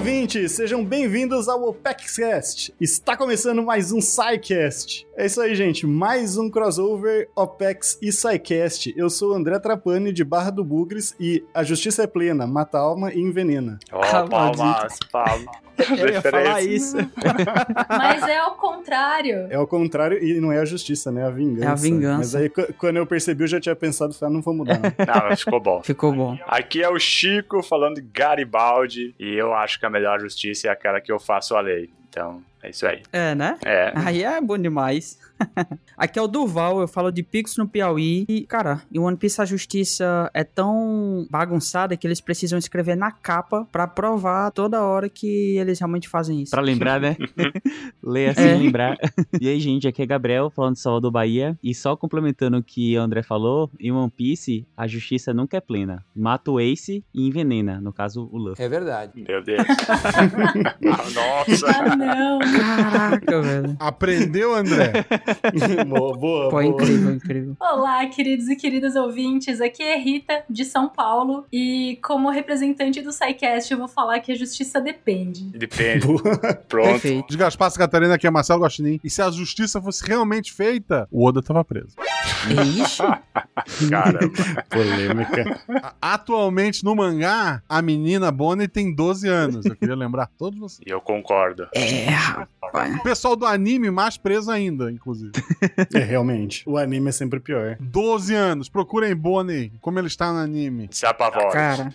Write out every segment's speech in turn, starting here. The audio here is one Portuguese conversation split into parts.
ouvintes, sejam bem-vindos ao OpexCast. Está começando mais um SciCast. É isso aí, gente, mais um crossover OPEX e SciCast. Eu sou o André Trapani, de Barra do Bugres, e a justiça é plena, mata a alma e envenena. Oh, palmas, palmas. Eu ia falar isso. Mas é o contrário. É o contrário e não é a justiça, né? É a vingança. É a vingança. Mas aí, quando eu percebi, eu já tinha pensado, falei, ah, não vou mudar. Não, não mas ficou bom. Ficou bom. Aqui é o Chico falando de Garibaldi e eu acho que a melhor justiça é aquela que eu faço a lei. Então, é isso aí. É, né? É. Aí é bom demais. Aqui é o Duval, eu falo de Pix no Piauí. E, cara, em One Piece a justiça é tão bagunçada que eles precisam escrever na capa pra provar toda hora que eles realmente fazem isso. Pra lembrar, né? Ler assim, é. lembrar. E aí, gente, aqui é Gabriel, falando de Salvador, Bahia. E só complementando o que o André falou, em One Piece, a justiça nunca é plena. Mata o Ace e envenena, no caso, o Luffy. É verdade. Meu Deus. ah, nossa. Ah, não. Caraca, velho. Aprendeu, André? boa, boa. Pô, boa. incrível, incrível. Olá, queridos e queridas ouvintes. Aqui é Rita, de São Paulo. E como representante do SciCast, eu vou falar que a justiça depende. Depende. Pronto. Perfeito. De Gaspar Catarina, aqui é Marcelo Guaxinim. E se a justiça fosse realmente feita, o Oda tava preso. Ixi. Caramba. Polêmica. A- Atualmente, no mangá, a menina Bonnie tem 12 anos. Eu queria lembrar todos vocês. E eu concordo. É, rapaz. O pessoal do anime mais preso ainda, inclusive. É, realmente. O anime é sempre pior. 12 anos. Procurem Bonnie, como ele está no anime. Se apavora. Cara,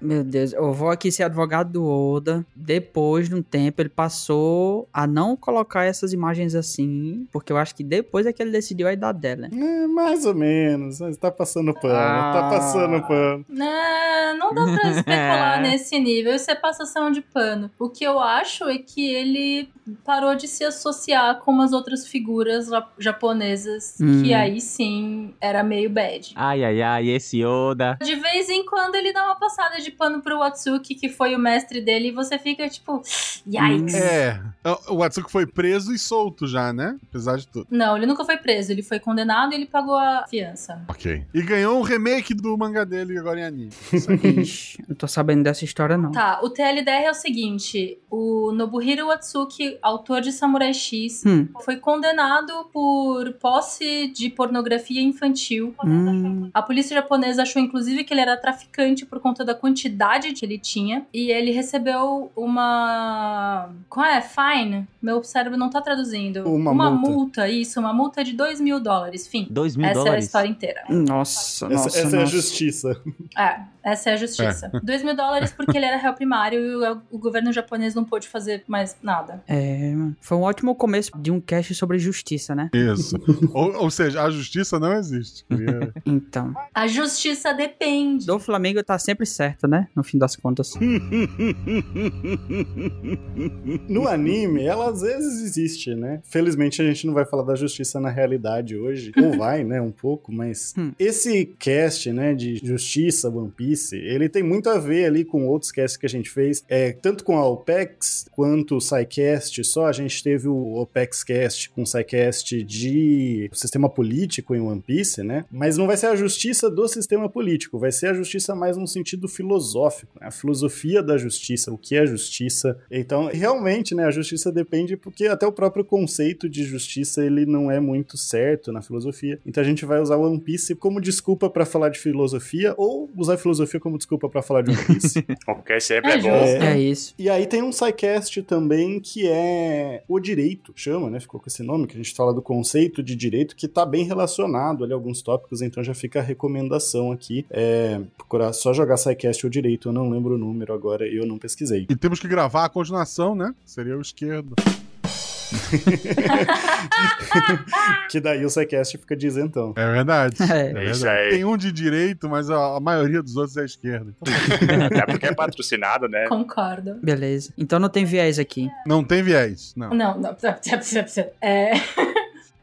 meu Deus, eu vou aqui ser advogado do Oda. Depois de um tempo, ele passou a não colocar essas imagens assim, porque eu acho que depois é que ele decidiu a idade dela. É, mais ou menos. Mas tá passando pano. Ah. Tá passando pano. Não, não dá pra especular nesse nível. Isso é passação de pano. O que eu acho é que ele parou de se associar com umas outras figuras ja- japonesas Hum. que aí sim era meio bad. Ai, ai, ai, esse Oda. De vez em quando ele dá uma passada de pano pro Watsuki, que foi o mestre dele, e você fica tipo, yikes. É. O Atsuki foi preso e solto já, né? Apesar de tudo. Não, ele nunca foi preso, ele foi condenado e ele pagou a fiança. Ok. E ganhou um remake do mangá dele agora em anime. Ixi, não tô sabendo dessa história, não. Tá, o TLDR é o seguinte: o Nobuhiro Watsuki, autor de Samurai X, Hum. foi condenado por posse de pornografia infantil. Hum. A polícia japonesa achou, inclusive, que ele era traficante por conta da quantidade que ele tinha. E ele recebeu uma. Qual é? Fine? Meu cérebro não tá traduzindo. Uma multa. multa. isso, uma multa de 2 mil dólares. Fim. Dois mil Essa é a dólares. história inteira. Nossa, Essa, nossa, essa é a nossa. justiça. É, essa é a justiça. 2 mil dólares porque ele era réu primário e o, o governo japonês não pôde fazer mais nada. É, mano. foi um ótimo começo de um cast sobre justiça, né? Isso. ou, ou seja, a justiça não existe. Queria- Então, A justiça depende. do Flamengo tá sempre certo, né? No fim das contas. No anime, ela às vezes existe, né? Felizmente a gente não vai falar da justiça na realidade hoje. Ou vai, né? Um pouco, mas Hum. esse cast, né, de justiça One Piece, ele tem muito a ver ali com outros casts que a gente fez. É, tanto com a OPEX quanto o SciCast, só a gente teve o OPEX Cast com o SciCast de sistema político em One Piece, né? Mas não vai ser a justiça do sistema político, vai ser a justiça mais num sentido filosófico, né? A filosofia da justiça, o que é justiça. Então, realmente, né, a justiça depende porque até o próprio conceito de justiça ele não é muito certo na filosofia. Então a gente vai usar o One Piece como desculpa pra falar de filosofia ou usar a filosofia como desculpa pra falar de One Piece. Porque sempre É é, bom. justo. É isso. E aí tem um sidecast também que é o direito, chama, né? Ficou com esse nome, que a gente fala do conceito de direito, que tá bem relacionado ali a alguns tópicos, então já fica a recomendação aqui. É procurar só jogar sidecast ou direito, eu não lembro o número agora e eu não pesquisei. E temos que gravar a continuação, né? Seria o esquerdo. que daí o sidecast fica dizentão. É verdade. É. É Isso verdade. Tem um de direito, mas a, a maioria dos outros é esquerda. Então, É porque é patrocinado, né? Concordo. Beleza. Então não tem viés aqui. não tem viés. Não. Não, não. É.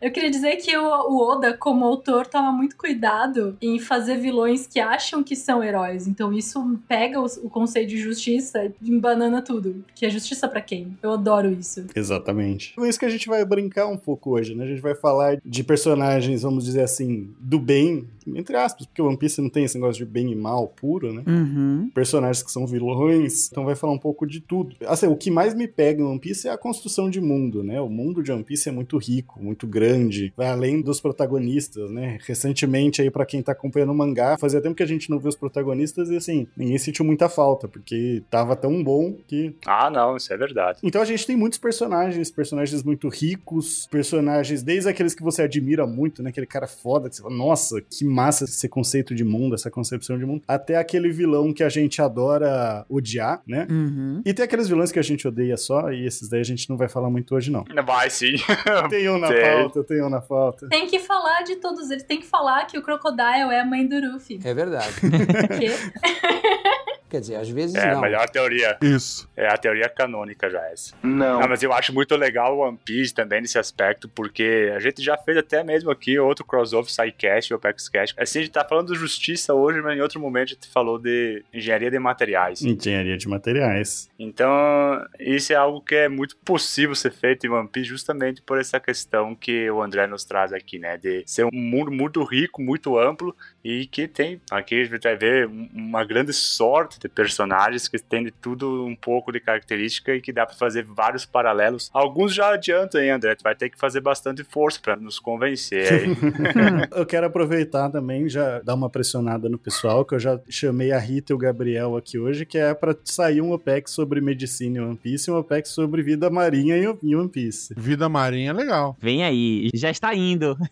Eu queria dizer que o, Oda, como autor, toma muito cuidado em fazer vilões que acham que são heróis. Então isso pega o, o conceito de justiça e embanana tudo. Que é justiça pra quem? Eu adoro isso. Exatamente. Com isso que a gente vai brincar um pouco hoje, né? A gente vai falar de personagens, vamos dizer assim, do bem, entre aspas, porque o One Piece não tem esse negócio de bem e mal puro, né? Uhum. Personagens que são vilões, então vai falar um pouco de tudo. Assim, o que mais me pega em One Piece é a construção de mundo, né? O mundo de One Piece é muito rico, muito grande, vai além dos protagonistas, né? Recentemente aí para quem tá acompanhando o mangá, fazia tempo que a gente não viu os protagonistas e assim, ninguém sentiu muita falta, porque tava tão bom que Ah, não, isso é verdade. então a gente tem muitos personagens, personagens muito ricos, personagens desde aqueles que você admira muito, né? Aquele cara foda que você fala, nossa, que massa esse conceito de mundo, essa concepção de mundo, até aquele vilão que a gente adora odiar, né? Uhum. E tem aqueles vilões que a gente odeia só, e esses daí a gente não vai falar muito hoje, não. Vai sim. Tem um na Tem. pauta, tem um na pauta. Tem que falar de todos eles. Tem que falar que o Crocodile é a mãe do Ruffy. É verdade. Porque Quer dizer, às vezes É a não. melhor teoria. Isso. É a teoria canônica já essa. Não. Não, mas eu acho muito legal o One Piece também nesse aspecto, porque a gente já fez até mesmo aqui outro crossover, SciCast e OpexCast. Assim, a gente tá falando de justiça hoje, mas em outro momento a gente falou de engenharia de materiais. Engenharia de materiais. Então, isso é algo que é muito possível ser feito em One Piece justamente por essa questão que o André nos traz aqui, né? De ser um mundo muito rico, muito amplo e que tem, aqui a gente vai ver um- uma grande sorte de personagens que tem de tudo um pouco de característica e que dá pra fazer vários paralelos. Alguns já adiantam aí, André, tu vai ter que fazer bastante força pra nos convencer aí. eu quero aproveitar também, já dar uma pressionada no pessoal, que eu já chamei a Rita e o Gabriel aqui hoje, que é pra sair um OPEX sobre medicina em One Piece e um OPEX sobre vida marinha em One Piece. Vida marinha é legal. Vem aí, já está indo.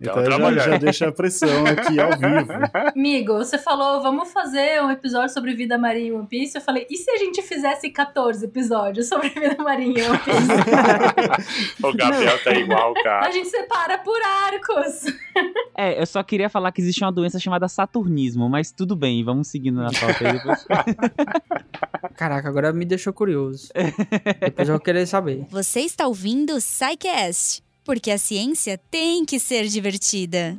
Então eu já, já deixa a pressão aqui ao vivo. Amigo, você falou, vamos fazer um episódio sobre vida marinha em One Piece. Eu falei, e se a gente fizesse 14 episódios sobre vida marinha em One Piece? o Gabriel tá igual, a cara. gente separa por arcos. É, eu só queria falar que existe uma doença chamada saturnismo, mas tudo bem, vamos seguindo na pauta aí depois. Caraca, agora me deixou curioso. Depois eu vou querer saber. Você está ouvindo o SciCast, porque a ciência tem que ser divertida.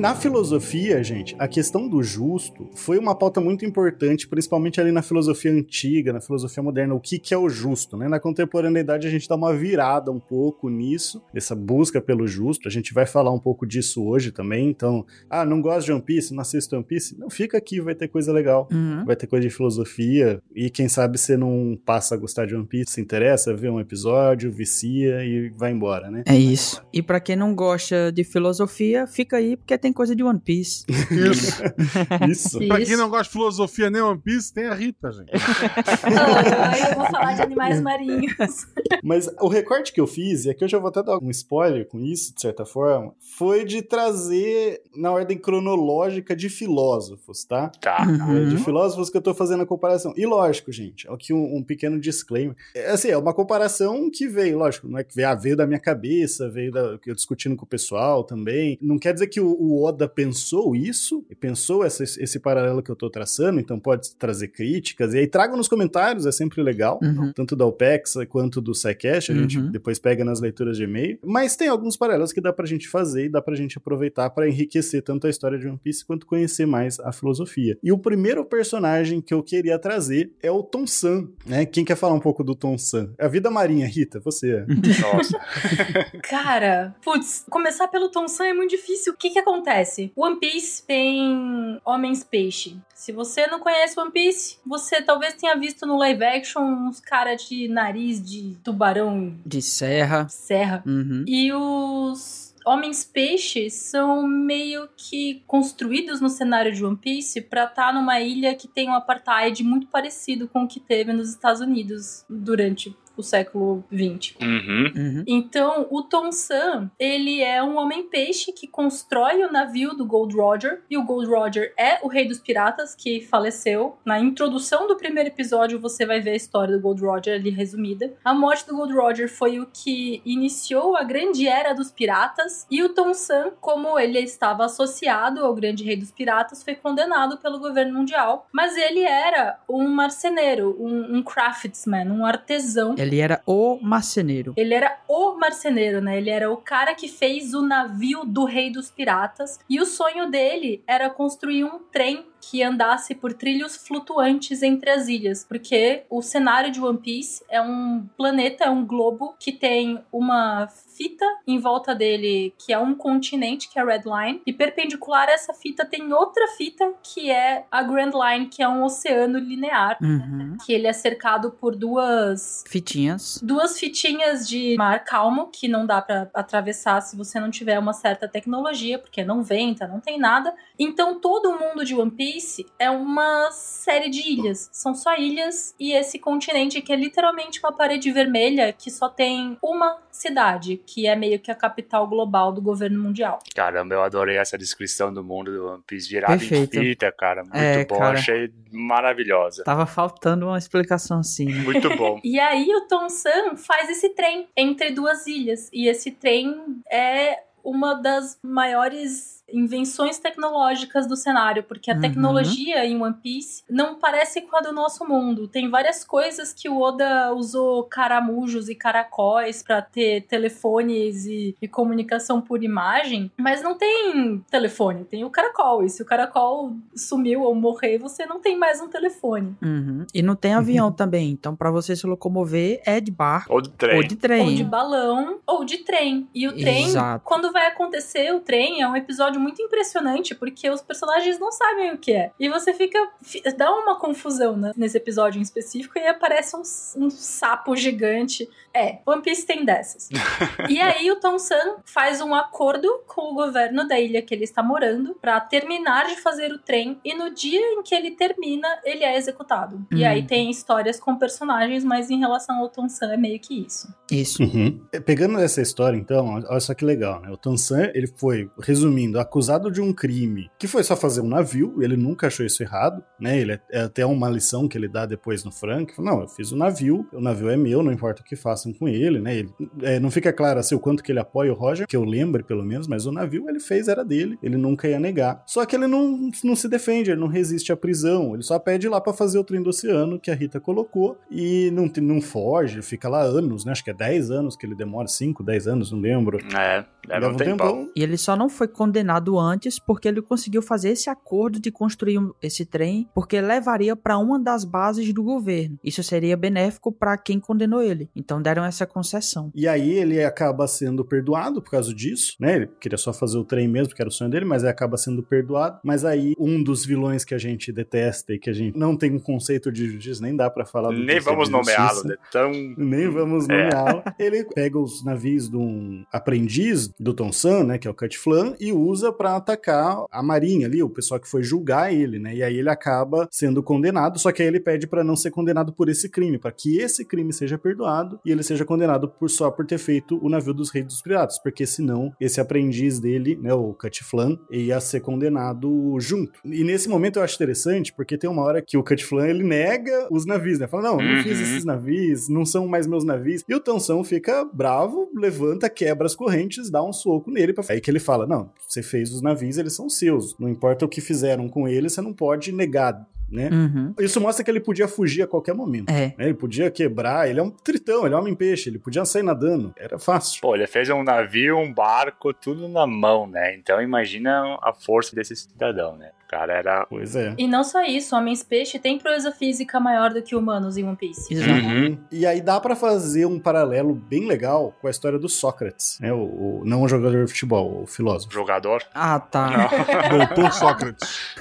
Na filosofia, gente, a questão do justo foi uma pauta muito importante, principalmente ali na filosofia antiga, na filosofia moderna, o que, que é o justo, né? Na contemporaneidade a gente dá uma virada um pouco nisso, essa busca pelo justo, a gente vai falar um pouco disso hoje também, então, ah, não gosto de One Piece, não assisto One Piece, não, fica aqui, vai ter coisa legal. Uhum. Vai ter coisa de filosofia, e quem sabe você não passa a gostar de One Piece, se interessa, vê um episódio, vicia e vai embora, né? É isso. E pra quem não gosta de filosofia, fica aí porque tem coisa de One Piece. Isso. Isso. pra quem Isso. não gosta de filosofia nem One Piece, tem a Rita, gente. Ah, eu vou falar de animais marinhos. Mas o recorte que eu fiz, e aqui eu já vou até dar um spoiler com isso, de certa forma, foi de trazer na ordem cronológica de filósofos, tá? Tá. É, de filósofos que eu tô fazendo a comparação. E lógico, gente, aqui um, um pequeno disclaimer. É, assim, é uma comparação que veio, lógico, não é que veio, ah, veio da minha cabeça, veio da, que eu discutindo com o pessoal também. Não quer dizer que o, o Oda pensou isso, e pensou essa- esse paralelo que eu tô traçando, então pode trazer críticas. E aí trago nos comentários, é sempre legal Uhum. tanto da OPEX quanto do SciCast, a gente Uhum. depois pega nas leituras de e-mail. Mas tem alguns paralelos que dá pra gente fazer e dá pra gente aproveitar pra enriquecer tanto a história de One Piece quanto conhecer mais a filosofia. E o primeiro personagem que eu queria trazer é o Tom San, né? Quem quer falar um pouco do Tom San? A vida marinha, Rita, você. Nossa. Cara, putz, começar pelo Tom San é muito difícil. O que que acontece? One Piece tem homens peixe. Se você não conhece One Piece, você talvez tenha visto no live action uns caras de nariz de tubarão De serra. serra. Uhum. E os homens peixes são meio que construídos no cenário de One Piece pra estar numa ilha que tem um apartheid muito parecido com o que teve nos Estados Unidos durante o século XX. Uhum. Uhum. Então, o Tom Sam, ele é um homem-peixe que constrói o navio do Gold Roger. E o Gold Roger é o rei dos piratas que faleceu. Na introdução do primeiro episódio, você vai ver a história do Gold Roger ali resumida. A morte do Gold Roger foi o que iniciou a grande era dos piratas. E o Tom Sam, como ele estava associado ao grande rei dos piratas, foi condenado pelo governo mundial. Mas ele era um marceneiro, um, um craftsman, um artesão. Ele era o marceneiro. Ele era o marceneiro, né? Ele era o cara que fez o navio do rei dos piratas. E o sonho dele era construir um trem que andasse por trilhos flutuantes entre as ilhas, porque o cenário de One Piece é um planeta, é um globo que tem uma fita em volta dele, que é um continente, que é a Red Line, e perpendicular a essa fita tem outra fita, que é a Grand Line, que é um oceano linear, Uhum. que ele é cercado por duas Fitinhas. duas fitinhas de mar calmo que não dá pra atravessar se você não tiver uma certa tecnologia, porque não venta, não tem nada. Então todo o mundo de One Piece é uma série de ilhas. São só ilhas e esse continente que é literalmente uma parede vermelha que só tem uma cidade, que é meio que a capital global do governo mundial. Caramba, eu adorei essa descrição do mundo do One Piece virada Perfeito. em fita, cara. Muito É, bom, cara. achei maravilhosa. Tava faltando uma explicação assim. né? Muito bom. E aí o Tom San faz esse trem entre duas ilhas. E esse trem é uma das maiores invenções tecnológicas do cenário, porque a Uhum. tecnologia em One Piece não parece com a do nosso mundo. Tem várias coisas que o Oda usou caramujos e caracóis pra ter telefones e, e comunicação por imagem, mas não tem telefone, tem o caracol. E se o caracol sumiu ou morrer, você não tem mais um telefone. Uhum. E não tem avião também, então pra você se locomover é de barco Ou de trem. ou de trem. Ou de balão, ou de trem. E o trem, Exato. quando vai acontecer o trem, é um episódio muito impressionante, porque os personagens não sabem o que é. E você fica. fi- dá uma confusão né, nesse episódio em específico e aparece um, um sapo gigante. É, One Piece tem dessas. e aí o Tom San faz um acordo com o governo da ilha que ele está morando pra terminar de fazer o trem. E no dia em que ele termina, ele é executado. E Hum. aí tem histórias com personagens, mas em relação ao Tom San é meio que isso. Isso. Uhum. Pegando essa história, então, olha só que legal, né? O Tansan, ele foi, resumindo, acusado de um crime que foi só fazer um navio, ele nunca achou isso errado, né? Ele é, é até uma lição que ele dá depois no Frank. Não, eu fiz o navio, o navio é meu, não importa o que façam com ele, né? Ele, é, não fica claro assim o quanto que ele apoia o Roger, que eu lembre pelo menos, mas o navio ele fez, era dele, ele nunca ia negar. Só que ele não, não se defende, ele não resiste à prisão, ele só pede lá pra fazer o trem do oceano que a Rita colocou e não, não foge, fica lá anos, né? Acho que é 10 anos que ele demora, 5, 10 anos, não lembro. É, leva um tempão. E ele só não foi condenado antes porque ele conseguiu fazer esse acordo de construir um- esse trem, porque levaria para uma das bases do governo. Isso seria benéfico para quem condenou ele. Então deram essa concessão. E aí ele acaba sendo perdoado por causa disso, né? Ele queria só fazer o trem mesmo, que era o sonho dele, mas aí acaba sendo perdoado. Mas aí um dos vilões que a gente detesta e que a gente não tem um conceito de justiça, nem dá pra falar do Nem vamos nomeá-lo, né? Tão. Nem vamos É. nomeá-lo. Ele pega os navios de um aprendiz do Tom San, né, que é o Cut Flan, e usa pra atacar a marinha ali, o pessoal que foi julgar ele, né? E aí ele acaba sendo condenado, só que aí ele pede pra não ser condenado por esse crime, pra que esse crime seja perdoado e ele seja condenado por só por ter feito o navio dos reis dos piratas, porque senão esse aprendiz dele, né, o Cut Flan, ia ser condenado junto. E nesse momento eu acho interessante, porque tem uma hora que o Cut Flan ele nega os navios, né? Fala: "Não, não Uhum. fiz esses navios, não são mais meus navios". E o Tansão fica bravo, levanta, quebra as correntes, dá um soco nele para aí que ele fala: "Não, você fez os navios, eles são seus. Não importa o que fizeram com eles, você não pode negar". Né? Uhum. Isso mostra que ele podia fugir a qualquer momento. É. né? Ele podia quebrar, ele é um tritão, ele é um homem-peixe, ele podia sair nadando, era fácil. Pô, ele fez um navio, um barco, tudo na mão, né? Então imagina a força desse cidadão, né? Cara era. Pois é. E não só isso, homens peixe tem proeza física maior do que humanos em One Piece. Exato. Uhum. E aí dá pra fazer um paralelo bem legal com a história do Sócrates, né? O, o- não o jogador de futebol, o filósofo. Jogador? Ah, tá. Doutor Sócrates.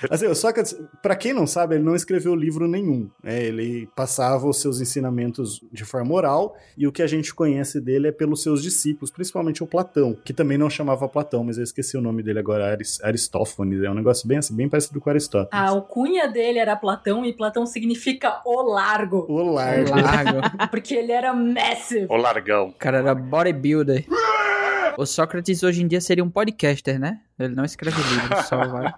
Que- Assim, o Sócrates, pra quem não sabe, ele não escreveu livro nenhum. né? Ele passava os seus ensinamentos de forma oral e o que a gente conhece dele é pelos seus discípulos, principalmente o Platão, que também não chamava Platão, mas eu esqueci o nome dele agora, Aris- Aristófanes. É um negócio bem assim, bem parecido com Aristóteles. A alcunha dele era Platão e Platão significa o largo. O largo. Largo. Porque ele era massive. O largão. O cara era bodybuilder. O Sócrates hoje em dia seria um podcaster, né? Ele não escreve livros, só vai.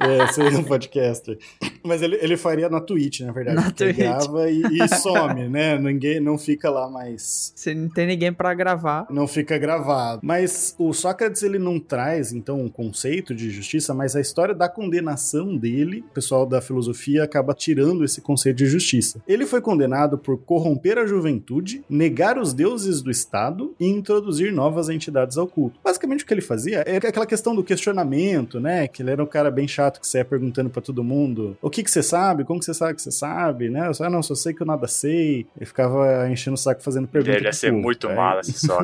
É, seria um podcaster. Mas ele, ele faria na Twitch, na verdade. Na Twitch. grava e, e some, né? Ninguém não fica lá mais. Você não tem ninguém pra gravar. Não fica gravado. Mas o Sócrates ele não traz, então, um conceito de justiça, mas a história da condenação dele, o pessoal da filosofia acaba tirando esse conceito de justiça. Ele foi condenado por corromper a juventude, negar os deuses do Estado e introduzir novas entidades ao ao culto. Basicamente o que ele fazia é aquela questão do questionamento, né? Que ele era um cara bem chato que saia perguntando para todo mundo: o que que você sabe? Como que você sabe que você sabe, né? Eu só, ah, não, só sei que eu nada sei. Ele ficava enchendo o saco fazendo perguntas. Ele ia ser muito aí... mal, assim, só.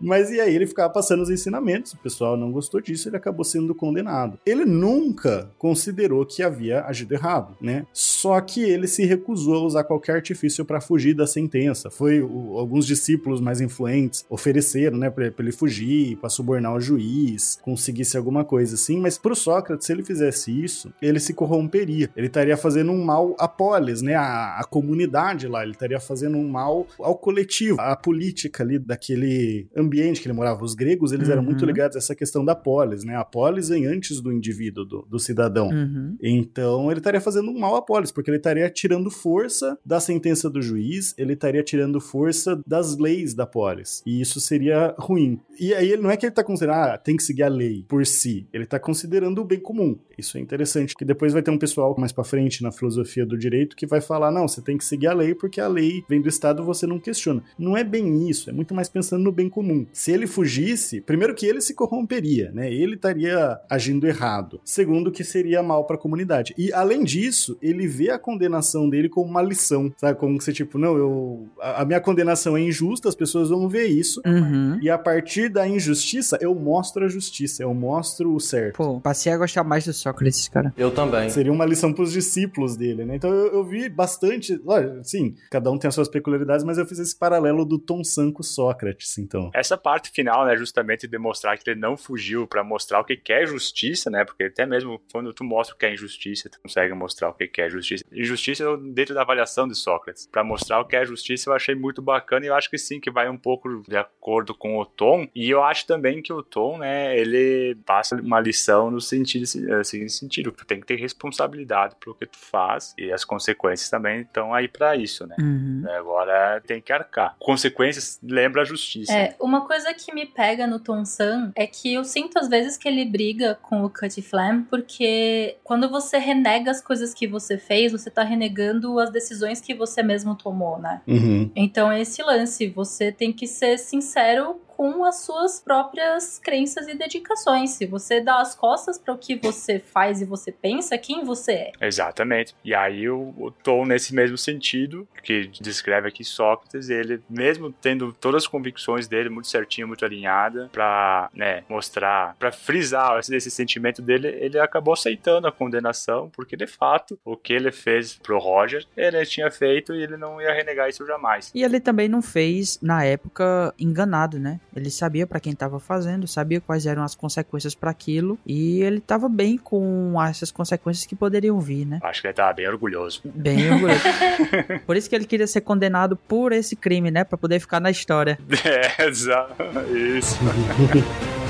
Mas e aí ele ficava passando os ensinamentos, o pessoal não gostou disso, ele acabou sendo condenado. Ele nunca considerou que havia agido errado, né? Só que ele se recusou a usar qualquer artifício para fugir da sentença. Foi o, alguns discípulos mais influentes ofereceram, né, para ele fugir, para subornar o juiz, conseguisse alguma coisa assim, mas pro Sócrates, se ele fizesse isso, ele se corromperia. Ele estaria fazendo um mal à polis, né, a, a comunidade lá, ele estaria fazendo um mal ao coletivo, à política ali daquele ambiente que ele morava. Os gregos, eles uhum. eram muito uhum. ligados a essa questão da polis, né? A polis vem antes do indivíduo, do, do cidadão. Uhum. Então, ele estaria fazendo um mal à polis, porque ele estaria tirando força da sentença do juiz, ele estaria tirando força das leis da polis. E isso seria ruim. E aí, não é que ele está considerando, ah, tem que seguir a lei por si. Ele está considerando o bem comum. Isso é interessante, que depois vai ter um pessoal mais para frente na filosofia do direito que vai falar, não, você tem que seguir a lei porque a lei vem do Estado você não questiona. Não é bem isso, é muito mais pensando no bem comum. Se ele fugisse, primeiro que ele se corromperia, né? Ele estaria agindo errado. Segundo que seria mal para a comunidade. E além disso, ele vê a condenação dele como uma lição, sabe? Como se tipo, não, eu a, a minha condenação é injusta, as pessoas vão ver isso. Uhum. E a partir da injustiça, eu mostro a justiça, eu mostro o certo. Pô, passei a gostar mais do Sócrates, cara. Eu também. Seria uma lição para os discípulos dele, né? Então eu, eu vi bastante, lógico, sim, cada um tem as suas peculiaridades, mas eu fiz esse paralelo do Tom San com Sócrates, então. Essa parte final, né, justamente demonstrar que ele não fugiu para mostrar o que é justiça, né? Porque até mesmo quando tu mostra o que é injustiça, tu consegue mostrar o que é justiça. Injustiça dentro da avaliação de Sócrates. Para mostrar o que é justiça, eu achei muito bacana e eu acho que sim, que vai um pouco de acordo com o Tom. E eu acho também que o Tom, né, ele passa uma lição no sentido eh, seguinte sentido, tu tem que ter responsabilidade pelo que tu faz e as consequências também estão aí para isso, né? Uhum. Agora tem que arcar. Consequências lembra a justiça. É, uma coisa que me pega no Tom San é que eu sinto às vezes que ele briga com o Cut Flam porque quando você renega as coisas que você fez, você tá renegando as decisões que você mesmo tomou, né? Uhum. Então é esse lance, você tem que ser sincero com as suas próprias crenças e dedicações. Se você dá as costas para o que você faz e você pensa, quem você é. Exatamente. E aí o, o Tom, nesse mesmo sentido, que descreve aqui Sócrates, ele, mesmo tendo todas as convicções dele muito certinho, muito alinhada, para né, mostrar, para frisar esse, esse sentimento dele, ele acabou aceitando a condenação, porque de fato o que ele fez pro Roger, ele tinha feito e ele não ia renegar isso jamais. E ele também não fez, na época, enganado, né? Ele sabia para quem estava fazendo, sabia quais eram as consequências para aquilo e ele estava bem com essas consequências que poderiam vir, né? Acho que ele estava bem orgulhoso. Bem orgulhoso. por isso que ele queria ser condenado por esse crime, né? Para poder ficar na história. É, exato. Isso.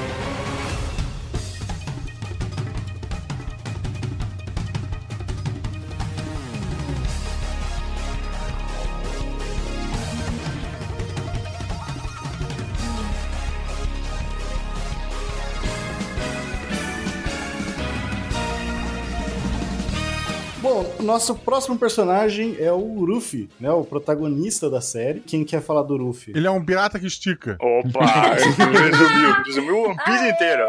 nosso próximo personagem é o Ruffy, né? O protagonista da série. Quem quer falar do Ruffy? Ele é um pirata que estica. Opa! resumiu, resumiu o One Piece inteiro.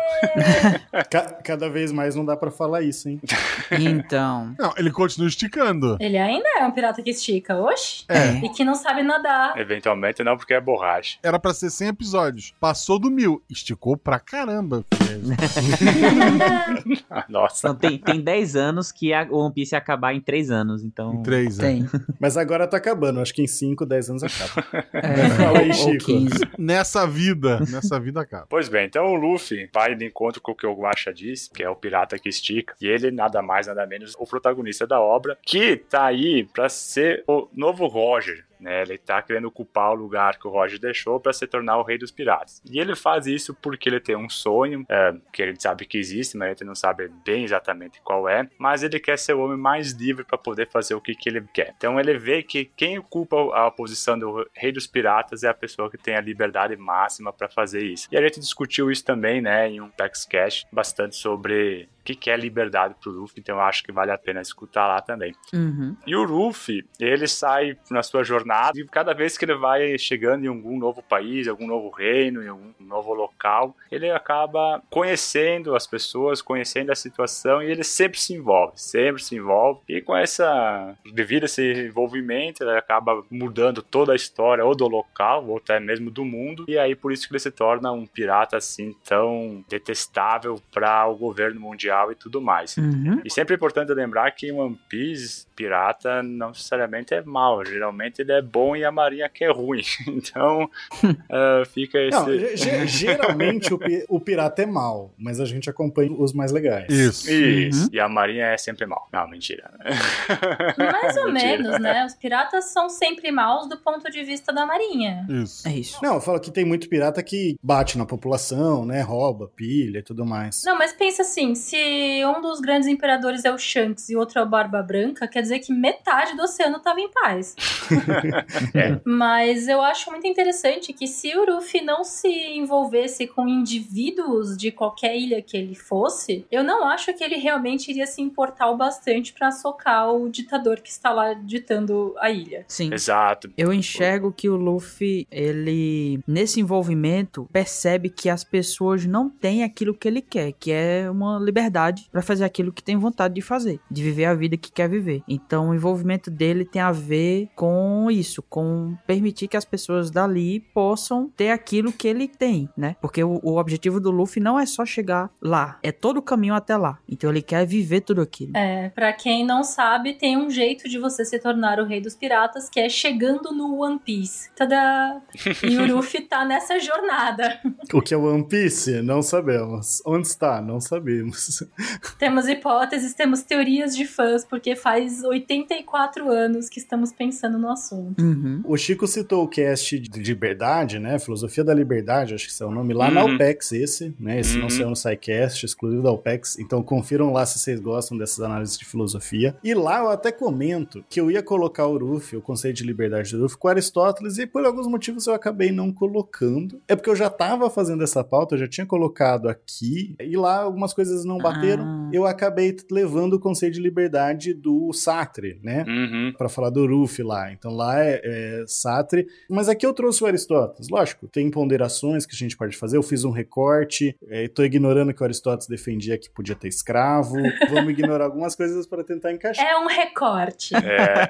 Ca cada vez mais não dá para falar isso, hein? Então. Não, ele continua esticando. Ele ainda é um pirata que estica, oxe. É. E que não sabe nadar. Eventualmente não, porque é borracha. Era para ser 100 episódios. Passou do mil. Esticou pra caramba. Nossa. Então, tem, tem 10 anos que a One Piece ia acabar em três anos, então. Em três, Tem. é. Mas agora tá acabando. Acho que em 5, 10 anos acaba. É, Fala aí, ou Chico. 15. Nessa vida, nessa vida acaba. Pois bem, então o Luffy vai de encontro com o que o Guaxa disse, que é o pirata que estica, e ele nada mais, nada menos, o protagonista da obra, que tá aí pra ser o novo Roger, né? Ele tá querendo ocupar o lugar que o Roger deixou para se tornar o rei dos piratas. E ele faz isso porque ele tem um sonho, é, que ele sabe que existe, mas ele não sabe bem exatamente qual é, mas ele quer ser o homem mais livre para poder fazer o que, que ele quer. Então ele vê que quem ocupa a posição do rei dos piratas é a pessoa que tem a liberdade máxima para fazer isso. E a gente discutiu isso também, né, em um Cash bastante sobre que, que é liberdade pro Luffy, então eu acho que vale a pena escutar lá também. Uhum. E o Luffy, ele sai na sua jornada e cada vez que ele vai chegando em algum novo país, algum novo reino, em algum novo local, ele acaba conhecendo as pessoas, conhecendo a situação e ele sempre se envolve, sempre se envolve. E com essa, devido a esse envolvimento, ele acaba mudando toda a história ou do local ou até mesmo do mundo. E aí por isso que ele se torna um pirata assim tão detestável para o governo mundial e tudo mais. Uhum. E sempre é importante lembrar que One Piece, pirata não necessariamente é mal, geralmente ele é bom e a marinha que é ruim. Então, uh, fica esse. Não, ge- geralmente o, pi- o pirata é mal, mas a gente acompanha os mais legais. Isso. Isso, Uhum. e a marinha é sempre mal. Não, mentira. Mais ou Mentira. menos, né? Os piratas são sempre maus do ponto de vista da marinha. Isso. É isso. Não, eu falo que tem muito pirata que bate na população, né? Rouba, pilha e tudo mais. Não, mas pensa assim, se um dos grandes imperadores é o Shanks e outro é o Barba Branca, quer dizer que metade do oceano tava em paz. É. Mas eu acho muito interessante que se o Ruffy não se envolvesse com indivíduos de qualquer ilha que ele fosse, eu não acho que ele realmente iria se importar o bastante pra socar o ditador que está lá ditando a ilha. Sim. Exato. Eu enxergo que o Luffy, ele, nesse envolvimento, percebe que as pessoas não têm aquilo que ele quer, que é uma liberdade pra fazer aquilo que tem vontade de fazer, de viver a vida que quer viver. Então, o envolvimento dele tem a ver com isso, com permitir que as pessoas dali possam ter aquilo que ele tem, né? Porque o, o objetivo do Luffy não é só chegar lá, é todo o caminho até lá. Então, ele quer viver tudo aquilo. É, pra quem não sabe, tem um jeito de você se tornar o rei dos piratas, que é chegando no One Piece. Tadá! E o Ruffy tá nessa jornada. O que é One Piece? Não sabemos. Onde está? Não sabemos. Temos hipóteses, temos teorias de fãs, porque faz 84 anos que estamos pensando no assunto. Uhum. O Chico citou o cast de liberdade, né? Filosofia da Liberdade, acho que esse é o nome, lá na Uhum. OPEX, esse, né? Esse não Uhum. saiu no SciCast, exclusivo da OPEX. Então confiram lá se vocês gostam dessas análises de filosofia. E lá eu até comento que eu ia colocar o Ruffy, o conceito de liberdade do Ruffy, com Aristóteles, e por alguns motivos eu acabei não colocando. É porque eu já tava fazendo essa pauta, eu já tinha colocado aqui, e lá algumas coisas não bateram. Ah. Eu acabei levando o conceito de liberdade do Sartre, né? Uhum. Pra falar do Ruffy lá. Então lá é, é Sartre. Mas aqui eu trouxe o Aristóteles. Lógico, tem ponderações que a gente pode fazer. Eu fiz um recorte. É, tô ignorando que o Aristóteles defendia que podia ter escravo. Vamos ignorar algumas coisas para tentar encaixar. É um recorte. É,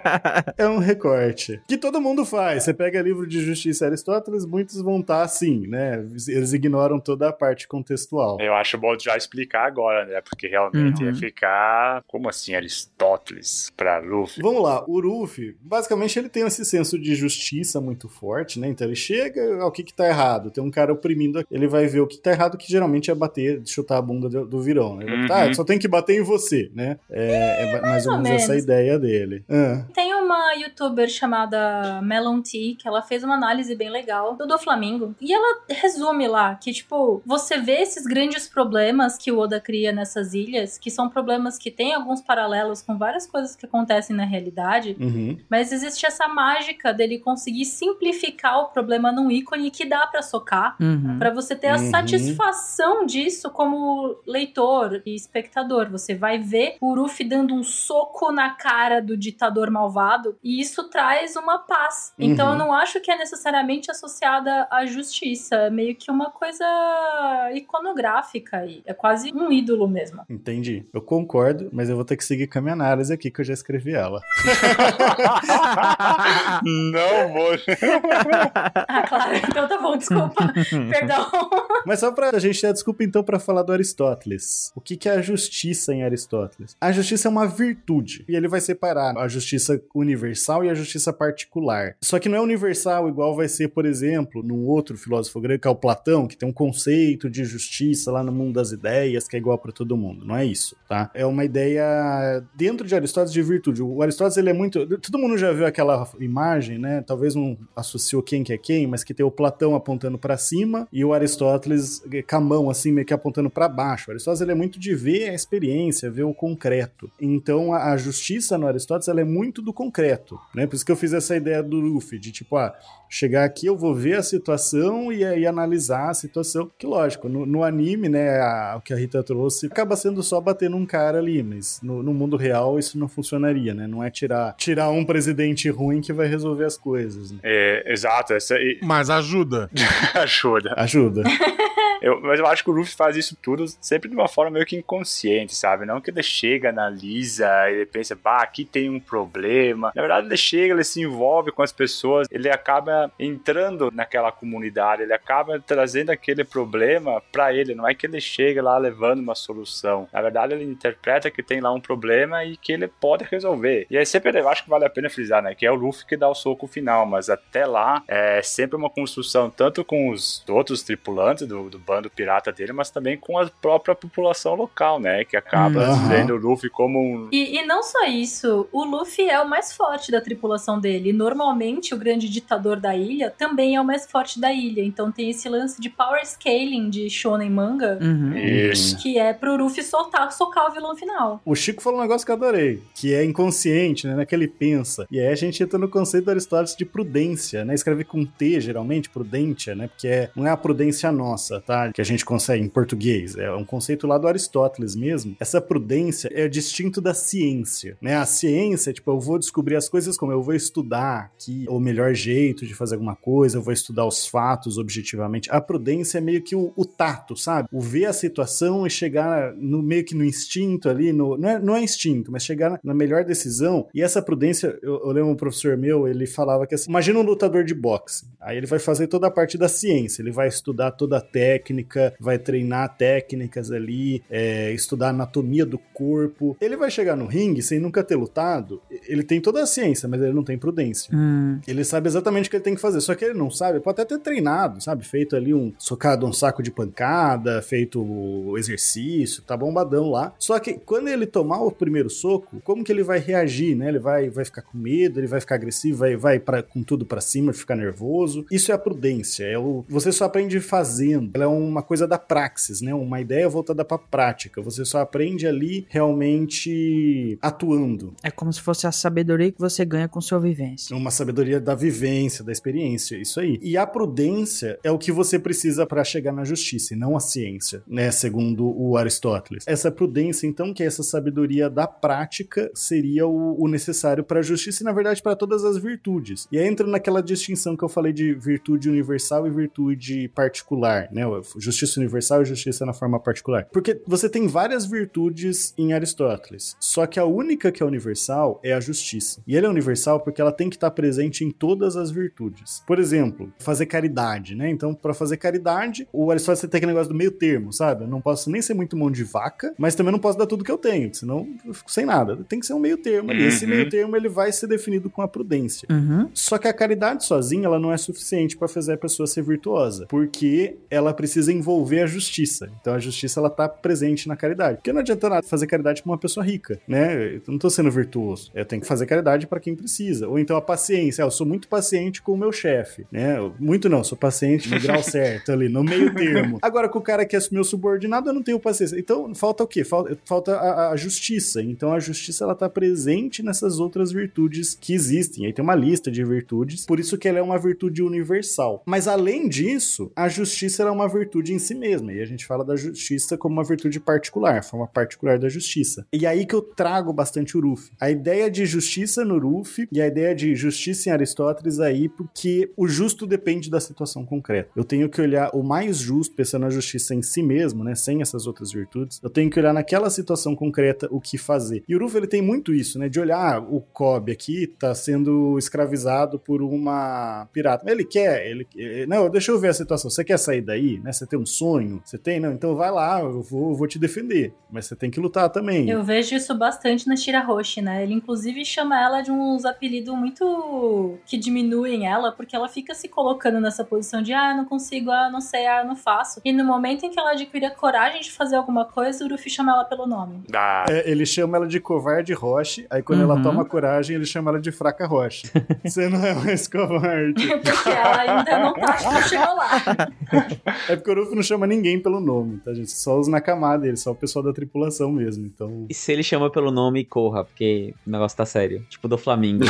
É um recorte. Que todo mundo faz. Você pega livro de justiça Aristóteles, muitos vão estar assim, né? Eles ignoram toda a parte contextual. eu acho bom já explicar agora, né? Porque realmente Uhum. ia ficar. Como assim, Aristóteles pra Luffy? Vamos lá, o Ruffy, basicamente ele tem esse senso de justiça muito forte, né? Então ele chega, ao que que tá errado? Tem um cara oprimindo, ele vai ver o que tá errado, que geralmente é bater, chutar a bunda do, do virão, né? Ele vai, Uhum. Tá, só tem que bater em você, né? É, é mais ou ou menos essa menos. ideia dele. Ah, Tem uma youtuber chamada Melon T, que ela fez uma análise bem legal do do Flamengo. E ela resume lá que, tipo, você vê esses grandes problemas que o Oda cria nessas ilhas, que são problemas que têm alguns paralelos com várias coisas que acontecem na realidade. uhum. Mas existe essa mágica dele conseguir simplificar o problema num ícone que dá pra socar. Uhum. Pra você ter a Uhum. satisfação disso como leitor e espectador. Você vai ver o Ruffy dando um soco na cara do ditador malvado e isso traz uma paz. Então Uhum. eu não acho que é necessariamente associada à justiça. É meio que uma coisa iconográfica e é quase um ídolo mesmo. Entendi. Eu concordo, mas eu vou ter que seguir com a minha análise aqui, que eu já escrevi ela. Não vou. Ah, claro. Então tá bom, desculpa. Perdão. Mas só pra gente ter a desculpa então pra falar do Aristóteles. O que que é a justiça em Aristóteles? A justiça é uma virtude. E ele vai separar a justiça universal e a justiça particular. Só que não é universal igual vai ser, por exemplo, num outro filósofo grego, que é o Platão, que tem um conceito de justiça lá no mundo das ideias, que é igual pra todo mundo. Não é isso, tá? É uma ideia dentro de Aristóteles de virtude. O Aristóteles, ele é muito... Todo mundo já viu aquela imagem, né? Talvez não associou quem que é quem, mas que tem o Platão apontando pra cima e o Aristóteles com a mão assim meio que apontando pra baixo. O Aristóteles ele é muito de ver a experiência, ver o concreto. Então a, a justiça no Aristóteles ela é muito do concreto, né? Por isso que eu fiz essa ideia do Luffy, de tipo, ah, chegar aqui eu vou ver a situação e aí analisar a situação. Que lógico, no, no anime, né, a- o que a Rita trouxe acaba sendo só bater num cara ali, mas no, no mundo real isso não funcionaria, né? Não é tirar, tirar um presidente ruim que vai resolver as coisas. Né? É, exato, essa aí Mas ajuda. ajuda. Ajuda. Eu- mas eu acho que o Luffy faz isso tudo sempre de uma forma meio que inconsciente, sabe? Não que ele chega, analisa, ele pensa, bah, aqui tem um problema. Na verdade, ele chega, ele se envolve com as pessoas, ele acaba entrando naquela comunidade, ele acaba trazendo aquele problema pra ele. Não é que ele chega lá levando uma solução. Na verdade, ele interpreta que tem lá um problema e que ele pode resolver. E aí sempre eu acho que vale a pena frisar, né? Que é o Luffy que dá o soco final, mas até lá é sempre uma construção tanto com os outros tripulantes do, do bando pirata dele, mas também com a própria população local, né? Que acaba Aham. vendo o Luffy como um. E, e não só isso, o Luffy é o mais forte da tripulação dele. Normalmente, o grande ditador da ilha também é o mais forte da ilha. Então tem esse lance de power scaling de shonen manga, Uhum. Isso. que é pro Luffy soltar, socar o vilão final. O Chico falou um negócio que eu adorei, que é inconsciente, né? Não é que ele pensa. E aí a gente entra no conceito do Aristóteles de prudência, né? Escreve com T, geralmente, prudentia, né? Porque é, não é a prudência nossa, tá? Que a gente consegue em português. É um conceito lá do Aristóteles mesmo. Essa prudência é distinto da ciência, né? A ciência, tipo, eu vou descobrir as coisas como eu vou estudar aqui o melhor jeito de fazer alguma coisa, eu vou estudar os fatos objetivamente. A prudência é meio que o, o tato, sabe? O ver a situação e chegar no meio que no instinto ali, no, não, é, não é instinto, mas chegar na melhor decisão. E essa prudência, eu, eu lembro um professor meu, ele falava que assim, imagina um lutador de boxe. Aí ele vai fazer toda a parte da ciência, ele vai estudar toda a técnica, vai treinar técnicas ali, é, estudar a anatomia do corpo. Ele vai chegar no ringue sem nunca ter lutado, ele tem toda a ciência, mas ele não tem prudência. Hum. Ele sabe exatamente o que ele tem que fazer, só que ele não sabe, pode até ter treinado, sabe? Feito ali um socado um saco de pancada, feito o exercício, tá bombadão lá. Só que quando ele tomar o primeiro soco, como que ele vai reagir, né? Ele vai, vai ficar com medo, ele vai ficar agressivo, vai, vai pra, com tudo pra cima, ficar nervoso. Isso é a prudência, é o, você só aprende fazendo. Ela é uma coisa da praxis, né? Uma ideia voltada pra prática. Você só aprende ali realmente atuando. É como se fosse a sabedoria que você ganha com sua vivência. Uma sabedoria da vivência, da experiência, isso aí. E a prudência é o que você precisa para chegar na justiça, e não a ciência, né? Segundo o Aristóteles. Essa prudência, então, que é essa sabedoria da prática, seria o, o necessário para a justiça e, na verdade, para todas as virtudes. E aí entra naquela distinção que eu falei de virtude universal e virtude particular, né? Justiça universal e justiça na forma particular. Porque você tem várias virtudes em Aristóteles, só que a única que é universal é a justiça. E ela é universal porque ela tem que estar presente em todas as virtudes. Por exemplo, fazer caridade, né? Então, para fazer caridade, o Aristóteles tem aquele negócio do meio termo, sabe? Eu não posso nem ser muito mão de vaca, mas também não posso dar tudo que eu tenho, senão eu fico sem nada. Tem que ser um meio termo. E esse Uhum. meio termo ele vai ser definido com a prudência. Uhum. Só que a caridade sozinha ela não é suficiente para fazer a pessoa ser virtuosa, porque ela precisa envolver a justiça. Então a justiça ela tá presente na caridade. Porque não adianta nada fazer caridade com uma pessoa rica, né? Eu não tô sendo virtuoso. Eu tenho que fazer caridade para quem precisa. Ou então a paciência, Ah, eu sou muito paciente com o meu chefe, né? Muito não, sou paciente no grau certo ali, no meio termo. Agora com o cara que é meu subordinado, eu não tenho paciência. Então falta o quê? Falta, falta a, a justiça. Então a justiça ela tá presente nessas outras virtudes que existem. Aí tem uma lista de virtudes, por isso que ela é uma virtude universal. Mas além disso, a justiça é uma virtude em si mesma. E a gente fala da justiça como uma virtude particular, forma particular da justiça. E aí que eu trago bastante o Ruffy. A ideia de justiça no Ruffy e a ideia de justiça em Aristóteles aí, porque o justo depende da situação concreta. Eu tenho que olhar o mais justo, pensando na justiça em si mesmo, né, sem essas outras virtudes. Eu tenho que olhar naquela situação concreta o que fazer. E o Ruffy ele tem muito isso, né, de olhar ah, o Kobe aqui tá sendo escravizado por uma pirata. Ele quer, ele eh, não, deixa eu ver a situação. Você quer sair daí, né? Você tem um sonho? Você tem? Não, então vai lá, eu vou, eu vou te defender. Mas você tem que lutar também. Eu vejo isso bastante na Shirahoshi, né? Ele inclusive chama ela de uns apelidos muito que diminuem ela, porque ela fica se colocando nessa posição de ah, eu não consigo, ah, não sei, ah, não faço. E no momento em que ela adquire a coragem de fazer alguma coisa, o Luffy chama ela pelo nome. Da... É, ele chama ela de covarde Roche, aí quando ela Uhum. toma coragem, ele chama ela de fraca Roche. Você não é mais covarde. porque ela ainda não tá, não chegou lá. É porque o Ruffy não chama ninguém pelo nome, tá, gente? Só os Nakama dele, só o pessoal da tripulação mesmo. Então. E se ele chama pelo nome, corra, porque o negócio tá sério. Tipo do Flamengo.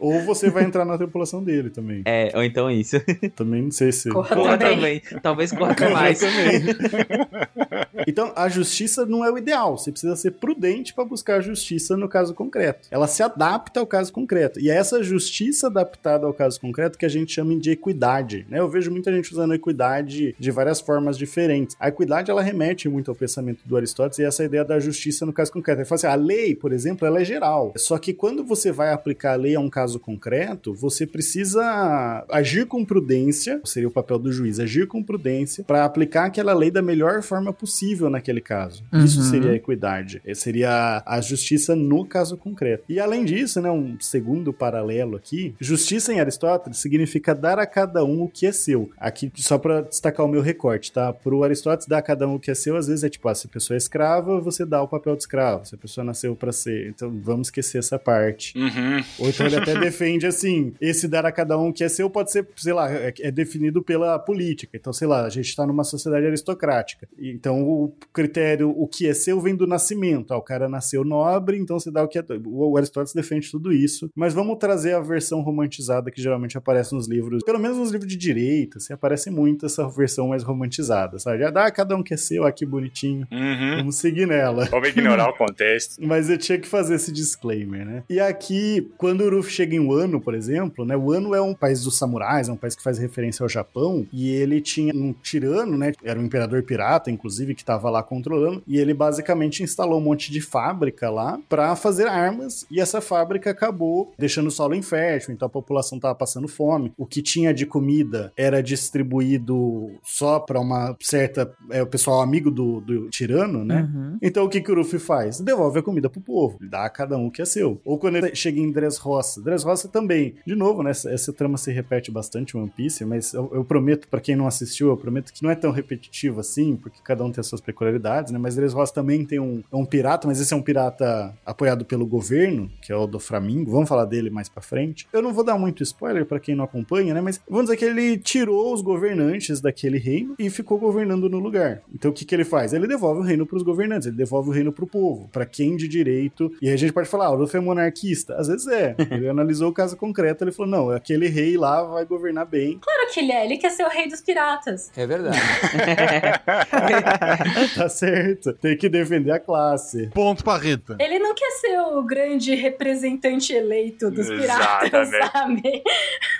Ou você vai entrar na tripulação dele também. É, ou então isso. Também não sei se. Corra Corra também. também. Talvez corra Corra mais. também. Então, a justiça não é o ideal. Você precisa ser prudente para buscar a justiça no caso concreto. Ela se adapta ao caso concreto. E é essa justiça adaptada ao caso concreto que a gente chama de equidade. Né? Eu vejo muita gente usando equidade de várias formas diferentes. A equidade ela remete muito ao pensamento do Aristóteles e essa ideia da justiça no caso concreto. Ele fala assim: a lei, por exemplo, ela é geral. Só que quando você vai aplicar a lei a um caso concreto, você precisa agir com prudência, seria o papel do juiz, agir com prudência para aplicar aquela lei da melhor forma possível naquele caso. Isso Uhum. seria a equidade. Seria a justiça no caso concreto. E além disso, né, um segundo paralelo aqui, justiça em Aristóteles significa dar a cada um o que é seu. Aqui, só para destacar o meu recorte, tá? Pro Aristóteles, dar a cada um o que é seu, às vezes é tipo, ah, se a pessoa é escrava, você dá o papel de escravo. Se a pessoa nasceu para ser. Então, vamos esquecer essa parte. Uhum. Ou então ele até defende assim: esse dar a cada um o que é seu pode ser, sei lá, é, é definido pela política. Então, sei lá, a gente está numa sociedade aristocrática. Então, o critério o que é seu vem do nascimento. Ah, o cara nasceu nobre, então você dá o que é. O o Aristóteles defende tudo isso. Mas vamos trazer a versão romantizada que geralmente aparece nos livros, pelo menos nos livros de direita, assim, aparece muito essa versão mais romantizada, sabe? Já dá a cada um que é seu, ah, que bonitinho. Uhum. Vamos seguir nela. Vamos ignorar o contexto. Mas eu tinha que fazer esse disclaimer, né? E aqui, quando o Uruf chega em Wano, por exemplo, né? Wano é um país dos samurais, é um país que faz referência ao Japão, e ele tinha um tirano, né? Era um imperador pirata, inclusive, que estava lá controlando, e ele basicamente instalou um monte de fábrica lá para fazer armas, e essa fábrica acabou deixando o solo infértil, então a população tava passando fome. O que tinha de comida era distribuído só para uma certa. É, o pessoal amigo do, do tirano, né? Uhum. Então o que, que o Ruffy faz? Devolve a comida pro povo, dá a cada um o que é seu. Ou quando ele chega em Dressrosa, Dressrosa também. De novo, né? Essa, essa trama se repete bastante One Piece, mas eu, eu prometo, pra quem não assistiu, eu prometo que não é tão repetitivo assim, porque cada um tem as suas peculiaridades, né? Mas Dressrosa também tem um, é um pirata, mas esse é um pirata apoiado pelo governo, que é o do Flamingo. Vamos falar dele mais pra frente. Eu não vou dar muito spoiler pra quem não acompanha, né? Mas vamos dizer que ele tirou os governantes daquele reino e ficou governando no lugar. Então o que, que ele faz? Ele devolve o reino pros governantes, ele devolve o reino pro povo, pra quem de direito. E aí a gente pode falar, ah, o Luffy é monarquista. Às vezes é. Ele analisou o caso concreto, ele falou: não, aquele rei lá vai governar bem. Claro que ele é, ele quer ser o rei dos piratas. É verdade. tá certo. Tem que defender a classe. Ponto pra Rita. Ele não quer ser o grande representante eleito dos piratas, Exatamente. sabe?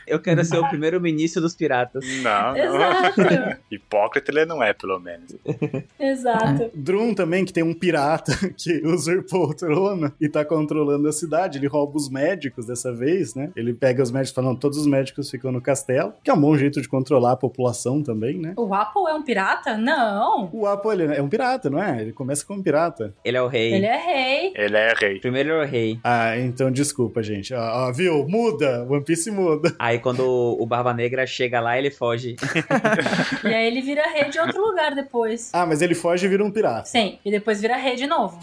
Eu quero ser o primeiro-ministro dos piratas. Não, não. Exato, Hipócrita ele não é, pelo menos. exato. Drum também, que tem um pirata que usurpou o trono e tá controlando a cidade. Ele rouba os médicos dessa vez, né? Ele pega os médicos e fala: não, todos os médicos ficam no castelo, que é um bom jeito de controlar a população também, né? O Apple é um pirata? Não. O Apo, ele é um pirata, não é? Ele começa como um pirata. Ele é o rei. Ele é rei. Ele é rei. Primeiro ele é o rei. Ah, então desculpa, gente. Ó, ó, viu? Muda. One Piece muda. Aí quando o Barba Negra chega lá, ele foge. E aí ele vira rei de outro lugar depois. Ah, mas ele foge e vira um pirata. Sim, e depois vira rei de novo.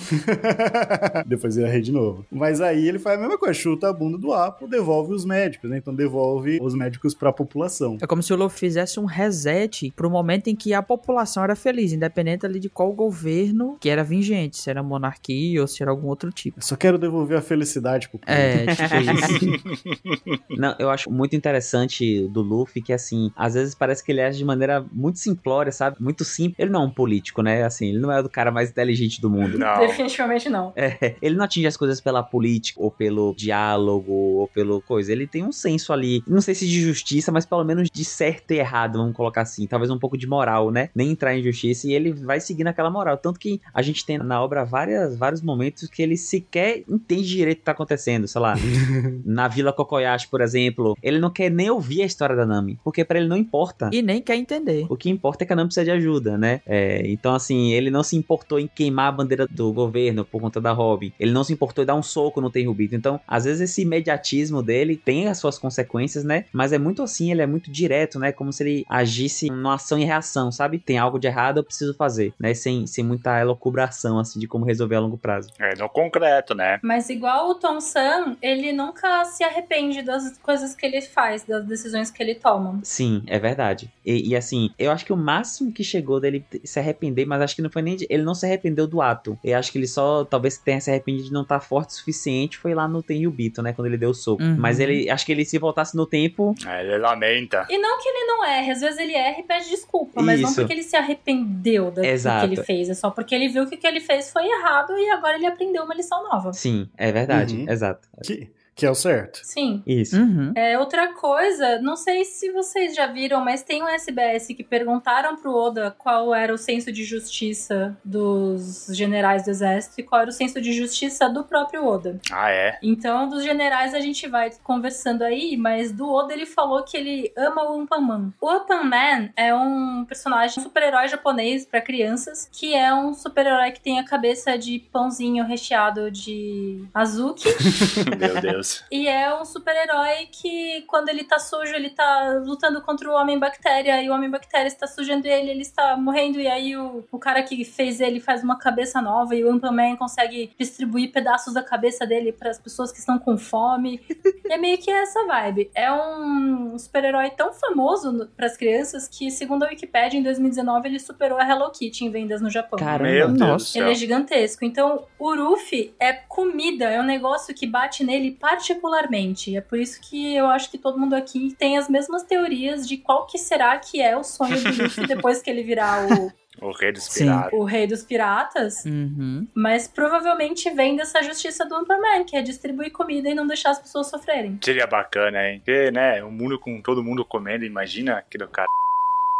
Depois vira rei de novo. Mas aí ele faz a mesma coisa, chuta a bunda do Apo, devolve os médicos, né? Então devolve os médicos pra população. É como se o Luffy fizesse um reset pro momento em que a população era feliz, independente ali de qual governo que era vigente, se era monarquia ou se era algum outro tipo. Eu só quero devolver a felicidade pro povo. É, tipo isso. Não, eu acho muito interessante do Luffy que, assim, às vezes parece que ele age de maneira muito simplória, sabe? Muito simples. Ele não é um político, né? Assim, ele não é o cara mais inteligente do mundo. Não. Definitivamente não. É, ele não atinge as coisas pela política, ou pelo diálogo, ou pelo coisa. Ele tem um senso ali, não sei se de justiça, mas pelo menos de certo e errado, vamos colocar assim. Talvez um pouco de moral, né? Nem entrar em justiça, e ele vai seguindo aquela moral. Tanto que a gente tem na obra várias, vários momentos que ele sequer entende direito o que tá acontecendo. Sei lá, na Vila Kokoyashi, por exemplo, ele não quer nem ouvir a história da Nami, porque pra ele não importa. E nem quer entender. O que importa é que a Nami precisa de ajuda, né? É, então, assim, ele não se importou em queimar a bandeira do governo por conta da Robin. Ele não se importou em dar um soco no Tenryubito. Então, às vezes, esse imediatismo dele tem as suas consequências, né? Mas é muito assim, ele é muito direto, né? Como se ele agisse numa ação e reação, sabe? Tem algo de errado, eu preciso fazer, né? Sem, sem muita elocubração, assim, de como resolver a longo prazo. É no concreto, né? Mas igual o Tom Sam, ele nunca se arrepende das coisas que ele faz, das decisões que ele toma. Sim, é verdade. E, e, assim, eu acho que o máximo que chegou dele se arrepender, mas acho que não foi nem. De, ele não se arrependeu do ato. Eu acho que ele só talvez tenha se arrependido de não estar forte o suficiente. Foi lá no Tenryubito, né? Quando ele deu o soco. Uhum. Mas ele acho que ele se voltasse no tempo. Aí ele lamenta. E não que ele não erre, às vezes ele erra e pede desculpa, mas não Isso. porque ele se arrependeu da- do que ele fez. É só porque ele viu que o que ele fez foi errado e agora ele aprendeu uma lição nova. Sim, é verdade. Uhum. Exato. Que, que é o certo. Sim. Isso. Uhum. É, outra coisa, não sei se vocês já viram, mas tem um SBS que perguntaram pro Oda qual era o senso de justiça dos generais do exército e qual era o senso de justiça do próprio Oda. Ah, é? Então, dos generais a gente vai conversando aí, mas do Oda ele falou que ele ama o Unpaman. O Unpaman é um personagem, um super-herói japonês pra crianças, que é um super-herói que tem a cabeça de pãozinho recheado de azuki. Meu Deus. E é um super-herói que, quando ele tá sujo, ele tá lutando contra o Homem-Bactéria. E o Homem-Bactéria está sujando ele, ele está morrendo. E aí o, o cara que fez ele faz uma cabeça nova. E o Ampman consegue distribuir pedaços da cabeça dele para as pessoas que estão com fome. e é meio que essa vibe. É um super-herói tão famoso para as crianças que, segundo a Wikipedia, em 2019 ele superou a Hello Kitty em vendas no Japão. Caramba. Meu Deus Nossa. Ele é gigantesco. Então, o Ruffy é comida, é um negócio que bate nele particularmente. É por isso que eu acho que todo mundo aqui tem as mesmas teorias de qual que será que é o sonho do Ruffy depois que ele virar o, O rei dos Sim. piratas. o rei dos piratas. Uhum. Mas provavelmente vem dessa justiça do Superman, que é distribuir comida e não deixar as pessoas sofrerem. Seria bacana, hein? Porque, né, um mundo com todo mundo comendo, imagina aquilo, cara.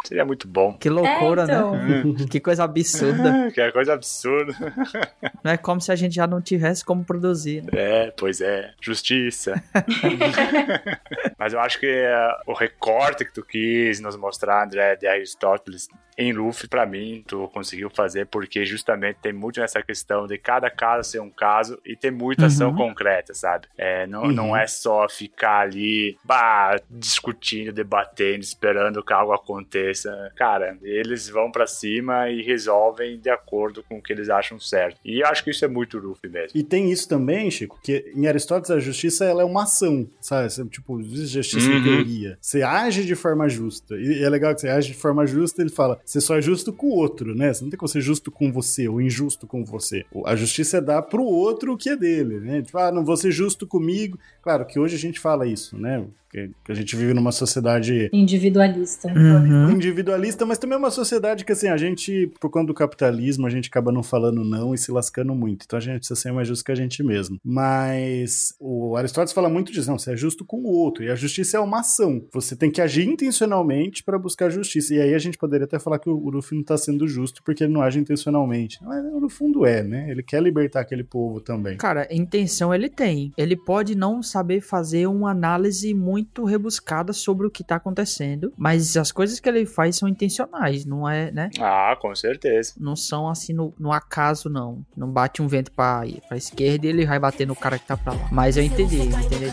Seria muito bom. Que loucura, é, então. né? Que coisa absurda. Que coisa absurda. Não é como se a gente já não tivesse como produzir. né? É, pois é. Justiça. Mas eu acho que é, o recorte que tu quis nos mostrar, André, de Aristóteles em Luffy, pra mim, tu conseguiu fazer, porque justamente tem muito nessa questão de cada caso ser um caso e ter muita ação Uhum. concreta, sabe? É, não, Uhum. não é só ficar ali, bah, discutindo, debatendo, esperando que algo aconteça. Cara, eles vão pra cima e resolvem de acordo com o que eles acham certo. E eu acho que isso é muito Luffy mesmo. E tem isso também, Chico, que em Aristóteles a justiça ela é uma ação, sabe? Você, Tipo, justiça em Uhum. teoria. Você age de forma justa. E é legal que você age de forma justa, ele fala, você só é justo com o outro, né? Você não tem como ser justo com você ou injusto com você. A justiça é dar pro outro o que é dele, né? Tipo, ah, não vou ser justo comigo. Claro que hoje a gente fala isso, né? Que a gente vive numa sociedade Individualista. Uhum. individualista, mas também é uma sociedade que, assim, a gente, por conta do capitalismo, a gente acaba não falando não e se lascando muito. Então a gente precisa ser mais justo que a gente mesmo. Mas o Aristóteles fala muito disso, não, você é justo com o outro. E a justiça é uma ação. Você tem que agir intencionalmente para buscar justiça. E aí a gente poderia até falar que o Luffy não tá sendo justo porque ele não age intencionalmente. Mas no fundo é, né? Ele quer libertar aquele povo também. Cara, intenção ele tem. Ele pode não saber fazer uma análise muito rebuscada sobre o que tá acontecendo, mas as coisas que ele faz são intencionais, não é, né? Ah, com certeza. Não são assim no, no acaso, não. Não bate um vento pra, pra esquerda e ele vai bater no cara que tá pra lá. Mas eu entendi, eu entendi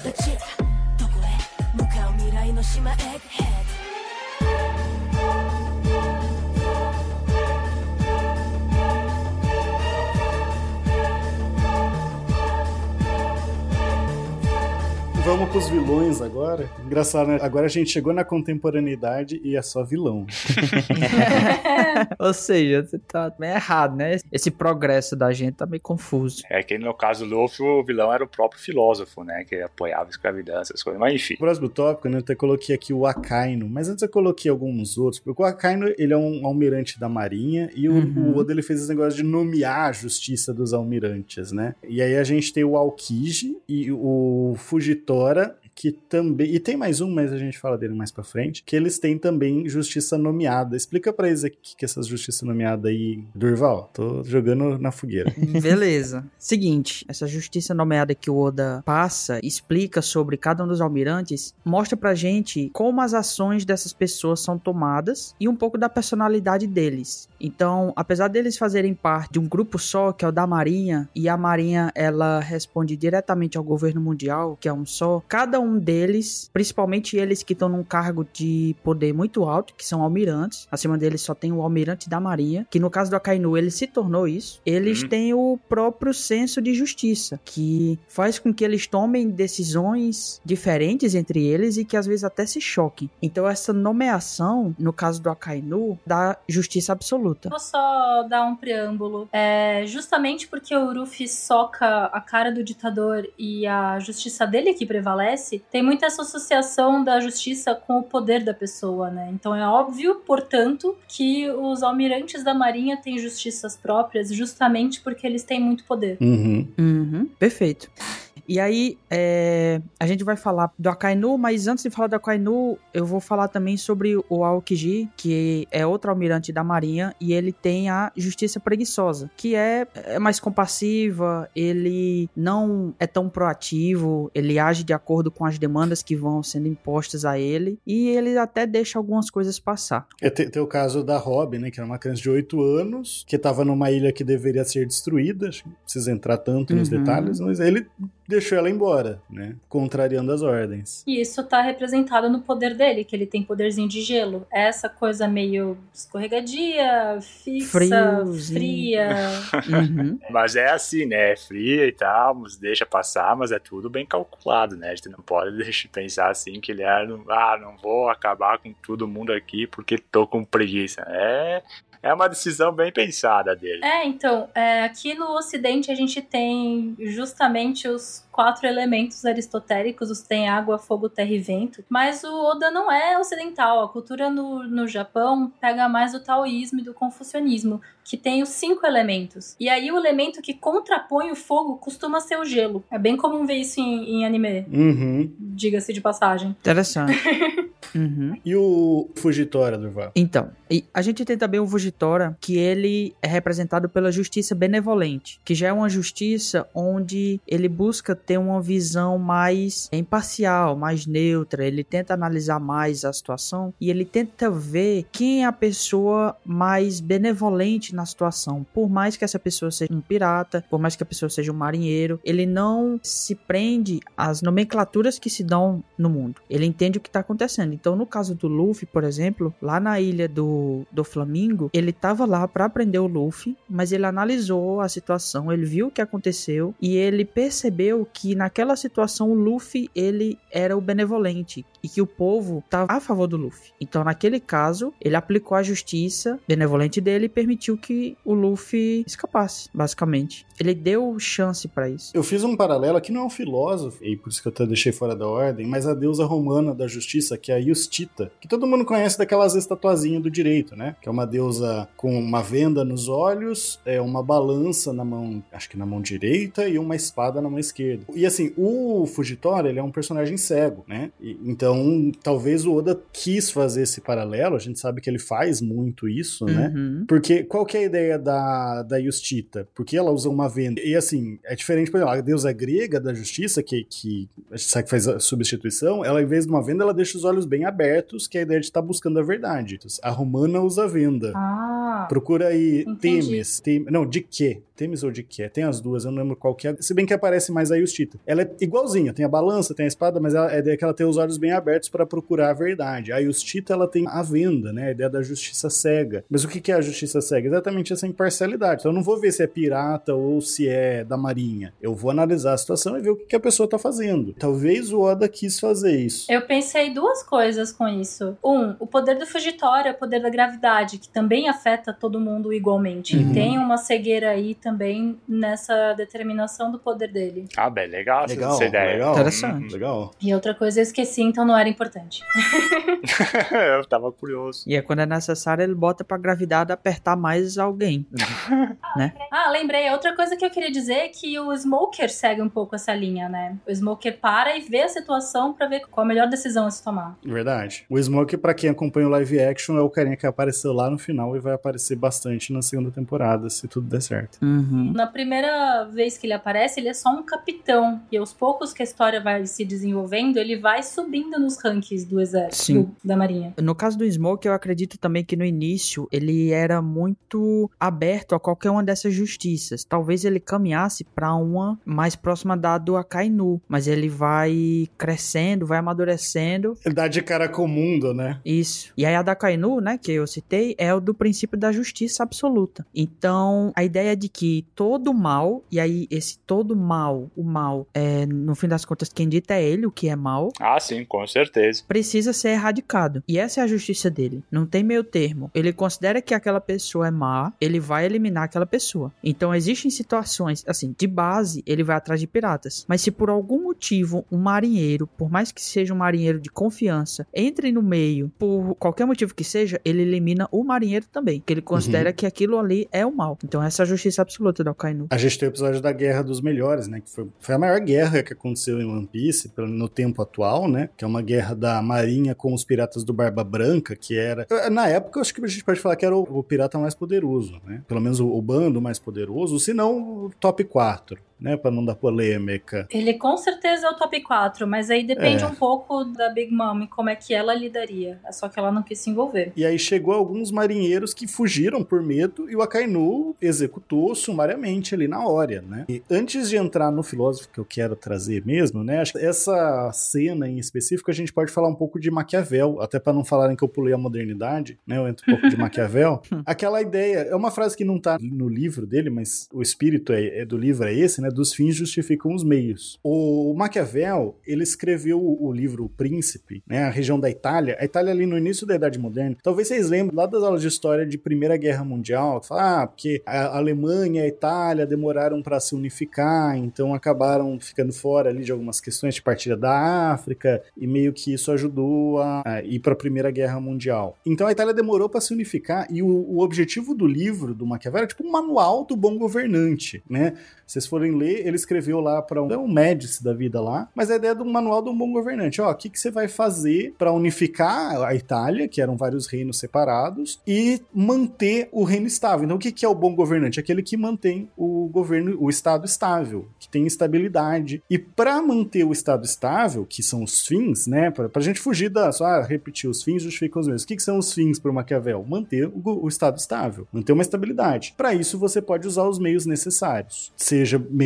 Vamos pros vilões agora. Engraçado, né? Agora a gente chegou na contemporaneidade e é só vilão. Ou seja, você tá meio errado, né? Esse progresso da gente tá meio confuso. É que no caso do Luffy, o vilão era o próprio filósofo, né? Que apoiava a escravidão, essas coisas. Mas enfim. Próximo tópico, né? Eu até coloquei aqui o Akainu, mas antes eu coloquei alguns outros, porque o Akainu, ele é um almirante da marinha, e o, Uhum. o Oda, ele fez esse negócio de nomear a justiça dos almirantes, né? E aí a gente tem o Aokiji e o Fujitora, agora. Que também... E tem mais um, mas a gente fala dele mais pra frente, que eles têm também justiça nomeada. Explica pra eles aqui que essas justiça nomeada aí... Durval, tô jogando na fogueira. Beleza. Seguinte, essa justiça nomeada que o Oda passa, explica sobre cada um dos almirantes, mostra pra gente como as ações dessas pessoas são tomadas e um pouco da personalidade deles. Então, apesar deles fazerem parte de um grupo só, que é o da Marinha, e a Marinha ela responde diretamente ao governo mundial, que é um só, cada um deles, principalmente eles que estão num cargo de poder muito alto, que são almirantes, acima deles só tem o almirante da marinha, que no caso do Akainu ele se tornou isso, eles Uhum. têm o próprio senso de justiça, que faz com que eles tomem decisões diferentes entre eles e que às vezes até se choquem. Então essa nomeação, no caso do Akainu, dá justiça absoluta. Vou só dar um preâmbulo. É, justamente porque o Ruffy soca a cara do ditador e a justiça dele que prevalece, tem muita essa associação da justiça com o poder da pessoa, né? Então é óbvio, portanto, que os almirantes da marinha têm justiças próprias justamente porque eles têm muito poder. Uhum. Uhum, perfeito. E aí, é, a gente vai falar do Akainu, mas antes de falar do Akainu, eu vou falar também sobre o Aokiji, que é outro almirante da marinha, e ele tem a justiça preguiçosa, que é, é mais compassiva, ele não é tão proativo, ele age de acordo com as demandas que vão sendo impostas a ele, e ele até deixa algumas coisas passar. É, tem, tem o caso da Robin, né? Que era uma criança de 8 anos, que tava numa ilha que deveria ser destruída. Não precisa entrar tanto nos Uhum. detalhes, mas ele deixou ela embora, né? Contrariando as ordens. E isso tá representado no poder dele, que ele tem poderzinho de gelo. É Essa coisa meio escorregadia, fixa, Friozinho. fria. Uhum. Mas é assim, né? É fria e tal, mas deixa passar, mas é tudo bem calculado, né? A gente não pode deixar pensar assim que ele é, ah, não vou acabar com todo mundo aqui porque tô com preguiça. É, é uma decisão bem pensada dele. É, então, é, aqui no Ocidente a gente tem justamente os quatro elementos aristotélicos, os tem água, fogo, terra e vento. Mas o Oda não é ocidental. A cultura no, no Japão pega mais do taoísmo e do confucionismo, que tem os cinco elementos. E aí o elemento que contrapõe o fogo costuma ser o gelo. É bem comum ver isso em, em anime, Uhum. diga-se de passagem. Interessante. Uhum. E o Fugitória, Durval? Então, e a gente tem também o Vugitora, que ele é representado pela justiça benevolente, que já é uma justiça onde ele busca ter uma visão mais imparcial, mais neutra, ele tenta analisar mais a situação e ele tenta ver quem é a pessoa mais benevolente na situação. Por mais que essa pessoa seja um pirata, por mais que a pessoa seja um marinheiro, ele não se prende às nomenclaturas que se dão no mundo. Ele entende o que está acontecendo. Então, no caso do Luffy, por exemplo, lá na ilha do, do Flamingo, ele estava lá para prender o Luffy, mas ele analisou a situação, ele viu o que aconteceu e ele percebeu que naquela situação o Luffy ele era o benevolente e que o povo estava a favor do Luffy. Então, naquele caso, ele aplicou a justiça benevolente dele e permitiu que o Luffy escapasse, basicamente. Ele deu chance para isso. Eu fiz um paralelo aqui, não é um filósofo, e por isso que eu até deixei fora da ordem, mas a deusa romana da justiça, que é a Justita, que todo mundo conhece daquelas estatuazinhas do direito, né? Que é uma deusa com uma venda nos olhos, é uma balança na mão, acho que na mão direita, e uma espada na mão esquerda. E assim, o Fugitório, ele é um personagem cego, né? E- então, talvez o Oda quis fazer esse paralelo, a gente sabe que ele faz muito isso, né? Uhum. Porque qual que é a ideia da, da Justita? Porque ela usa uma venda. E assim, é diferente, por exemplo, a deusa grega da justiça, que, que a gente sabe que faz a substituição, ela, em vez de uma venda, ela deixa os olhos bem abertos, que é a ideia de estar buscando a verdade. A romana usa a venda. Ah, Procura aí Entendi. Temis. Tem, não, de quê? Temis ou de quê? Tem as duas, eu não lembro qual que é. Se bem que aparece mais a Justita. Ela é igualzinha, tem a balança, tem a espada, mas ela, a ideia é que ela tem os olhos bem abertos para procurar a verdade. A Justita, ela tem a venda, né? A ideia da justiça cega. Mas o que que é a justiça cega? Exatamente essa imparcialidade. Então eu não vou ver se é pirata ou se é da marinha. Eu vou analisar a situação e ver o que, que a pessoa tá fazendo. Talvez o Oda quis fazer isso. Eu pensei duas coisas com isso. Um, o poder do Fugitório é o poder da gravidade, que também afeta todo mundo igualmente. Uhum. E tem uma cegueira aí também nessa determinação do poder dele. Ah, bem, legal, essa- Legal, essa ideia. legal. Interessante. Legal. E outra coisa eu esqueci, então não era importante. eu tava curioso. E é quando é necessário, ele bota pra gravidade apertar mais alguém. né? Ah, lembrei. Outra coisa que eu queria dizer é que o Smoker segue um pouco essa linha, né? O Smoker para e vê a situação pra ver qual a melhor decisão a se tomar. Verdade. O Smoke, pra quem acompanha o live action, é o carinha que apareceu lá no final e vai aparecer bastante na segunda temporada, se tudo der certo. Uhum. Na primeira vez que ele aparece, ele é só um capitão. E aos poucos que a história vai se desenvolvendo, ele vai subindo nos rankings do exército, Sim. do- da marinha. No caso do Smoke, eu acredito também que no início ele era muito aberto a qualquer uma dessas justiças. Talvez ele caminhasse pra uma mais próxima da do Akainu, mas ele vai crescendo, vai amadurecendo. Ele dá de cara com o mundo, né? Isso. E aí a da Akainu, né, que eu citei, é o do princípio da justiça absoluta. Então, a ideia de que todo mal, e aí esse todo mal, o mal, é, no fim das contas, quem dita é ele, o que é mal, Ah, sim, com certeza. precisa ser erradicado. E essa é a justiça dele. Não tem meio termo. Ele considera que aquela pessoa é má, ele vai eliminar aquela pessoa. Então existem situações, assim, de base, ele vai atrás de piratas. Mas se por algum motivo um marinheiro, por mais que seja um marinheiro de confiança, entre no meio, por qualquer motivo que seja, ele elimina o marinheiro também. Que ele considera que aquilo ali é o mal. Então essa é a justiça absoluta do Akainu. A gente tem o episódio da Guerra dos Melhores, né? Que foi, foi a maior guerra que aconteceu em One Piece no tempo atual, né? Que é uma guerra da Marinha com os piratas do Barba Branca, que era. Na época, eu acho que a gente pode falar que era o, o pirata mais poderoso, né? Pelo menos o, o bando mais poderoso, se não o top 4, né? Pra não dar polêmica. Ele com certeza é o top 4, mas aí depende É. um pouco da Big Mom e como é que ela lidaria. É só que ela não quis se envolver. E aí chegou alguns marinheiros que fugiram por medo e o Akainu executou sumariamente ali na hora, né? E antes de entrar no filósofo que eu quero trazer mesmo, né? Essa cena em específico a gente pode falar um pouco de Maquiavel, até para não falarem que eu pulei a modernidade, né? Eu entro um pouco de Maquiavel. Aquela ideia, é uma frase que não tá no livro dele, mas o espírito é, é do livro é esse, né? Dos fins justificam os meios. O Maquiavel, ele escreveu o, livro O Príncipe, né? A região da Itália. A Itália ali no início da Idade Moderna. Talvez vocês lembrem lá das aulas de história de Primeira Guerra Mundial, que fala, ah, porque a Alemanha e a Itália demoraram para se unificar, então acabaram ficando fora ali de algumas questões de partilha da África e meio que isso ajudou a, a ir para a Primeira Guerra Mundial. Então a Itália demorou para se unificar e o, o objetivo do livro do Maquiavel era tipo um manual do bom governante, né? Se vocês forem ler, ele escreveu lá para um, é um da vida lá, mas a ideia do manual de um bom governante, ó, o que, que você vai fazer para unificar a Itália, que eram vários reinos separados, e manter o reino estável. Então, o que, que é o bom governante? Aquele que mantém o governo, o estado estável, que tem estabilidade. E para manter o estado estável, que são os fins, né, para a gente fugir da só ah, repetir os fins justificam os meios. O que, que são os fins para o Maquiavel? Manter o, o estado estável, manter uma estabilidade. Para isso, você pode usar os meios necessários, seja meios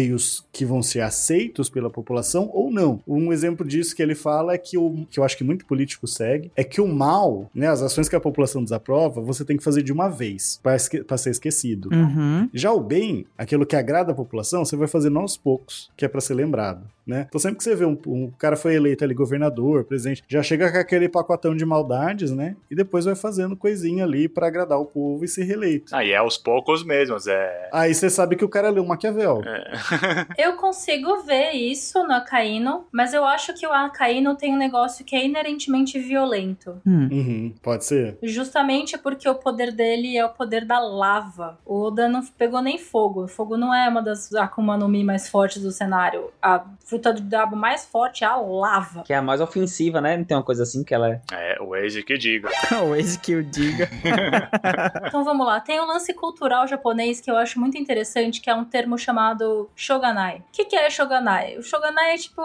que vão ser aceitos pela população ou não. Um exemplo disso que ele fala é que o que eu acho que muito político segue é que o mal, né, as ações que a população desaprova, você tem que fazer de uma vez para esque pra ser esquecido. Uhum. Já o bem, aquilo que agrada a população, você vai fazendo aos poucos, que é pra ser lembrado, né? Então sempre que você vê um, um cara foi eleito ali governador, presidente, já chega com aquele pacotão de maldades, né? E depois vai fazendo coisinha ali pra agradar o povo e ser reeleito. Ah, e é aos poucos mesmos, é. Aí você sabe que o cara leu Maquiavel. Eu consigo ver isso no Akaino, mas eu acho que o Akaino tem um negócio que é inerentemente violento. Hum. Uhum, pode ser. Justamente porque o poder dele é o poder da lava. O Oda não pegou nem fogo. Fogo não é uma das Akuma no Mi mais fortes do cenário. A fruta do diabo mais forte é a lava. Que é a mais ofensiva, né? Não tem uma coisa assim que ela é. É, o Waze que diga. o ex que eu diga. Então vamos lá. Tem um lance cultural japonês que eu acho muito interessante, que é um termo chamado Shoganai. O que, que é Shoganai? O Shoganai é tipo.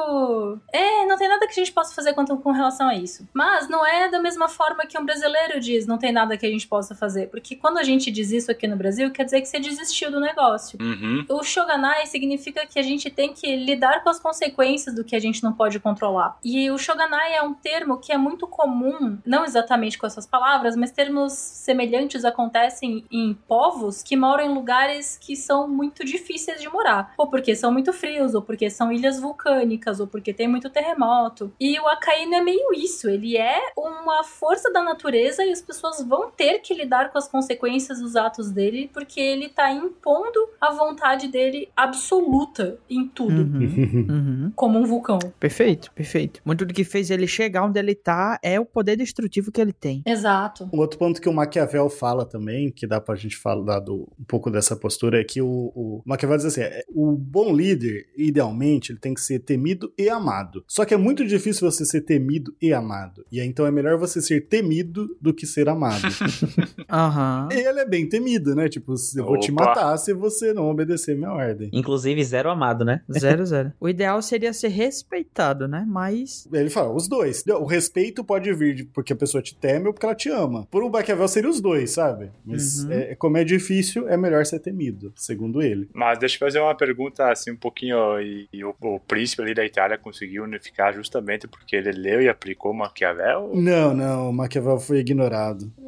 É, não tem nada que a gente possa fazer quanto com relação a isso. Mas não é da mesma forma que um brasileiro diz, não tem nada que a gente possa fazer. Porque quando a gente diz isso aqui no Brasil, quer dizer que você desistiu do negócio. Uhum. O Shoganai significa que a gente tem que lidar com as consequências do que a gente não pode controlar. E o Shoganai é um termo que é muito comum, não exatamente com essas palavras, mas termos semelhantes acontecem em povos que moram em lugares que são muito difíceis de morar. Ou porque são muito frios, ou porque são ilhas vulcânicas, ou porque tem muito terremoto. E o Akainu é meio isso, ele é uma força da natureza e as pessoas vão ter que lidar com as consequências dos atos dele, porque ele tá impondo a vontade dele absoluta em tudo. Uhum. Uhum. Como um vulcão. Perfeito, perfeito. Muito do que fez ele chegar onde ele tá é o poder poder destrutivo que ele tem. Exato. Um outro ponto que o Maquiavel fala também, que dá pra gente falar do, um pouco dessa postura, é que o, o Maquiavel diz assim: é, o bom líder, idealmente, ele tem que ser temido e amado. Só que é muito difícil você ser temido e amado. E aí, então é melhor você ser temido do que ser amado. Aham. e ele é bem temido, né? Tipo, eu vou te Opa. matar se você não obedecer minha ordem. Inclusive, zero amado, né? Zero, zero. O ideal seria ser respeitado, né? Mas. Ele fala, os dois. O respeito pode vir porque a pessoa te teme ou porque ela te ama. Por um Maquiavel seria os dois, sabe? Mas Uhum. é, como é difícil, é melhor ser temido, segundo ele. Mas deixa eu fazer uma pergunta assim um pouquinho. E, e o, o príncipe ali da Itália conseguiu unificar justamente porque ele leu e aplicou Maquiavel? Não, não, o Maquiavel foi ignorado.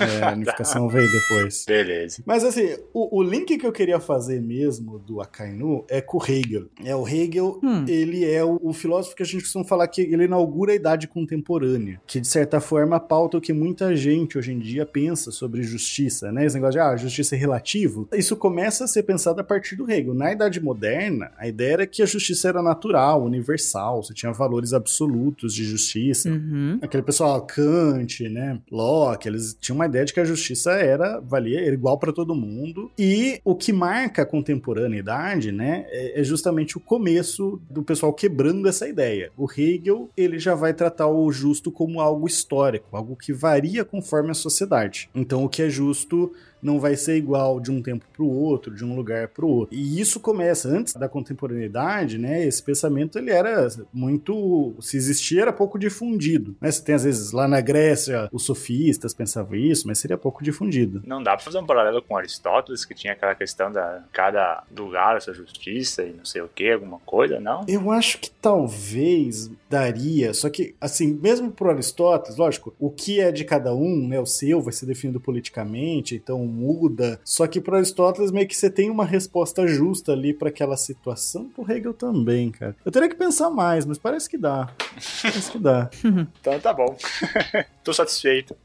É, a unificação veio depois. Beleza. Mas assim, o, o link que eu queria fazer mesmo do Akainu é com o Hegel. É o Hegel, Hum. ele é o, o filósofo que a gente costuma falar que ele inaugura a idade contemporânea, que de certa forma pauta o que muita gente hoje em dia pensa sobre justiça, né? Esse negócio de ah, justiça é relativo. Isso começa a ser pensado a partir do Hegel. Na idade moderna, a ideia era que a justiça era natural, universal, você tinha valores absolutos de justiça. Uhum. Aquele pessoal, Kant, né, Locke, eles tinham uma ideia de que a justiça era, valia, era igual para todo mundo. E o que marca a contemporaneidade, né, é é justamente o começo do pessoal quebrando essa ideia. O Hegel, ele já vai tratar o justo como algo histórico, algo que varia conforme a sociedade. Então, o que é justo não vai ser igual de um tempo para o outro, de um lugar para o outro. E isso começa antes da contemporaneidade, né? Esse pensamento ele era muito, se existia era pouco difundido, né? Você tem às vezes lá na Grécia os sofistas pensavam isso, mas seria pouco difundido. Não dá pra fazer um paralelo com Aristóteles, que tinha aquela questão da cada lugar a sua justiça e não sei o que, alguma coisa, não? Eu acho que talvez daria, só que, assim, mesmo por Aristóteles, lógico, o que é de cada um, né, o seu vai ser definido politicamente, então muda, só que para Aristóteles meio que você tem uma resposta justa ali para aquela situação, pro Hegel também, cara. Eu teria que pensar mais, mas parece que dá. Parece que dá. Então tá bom. Tô satisfeito.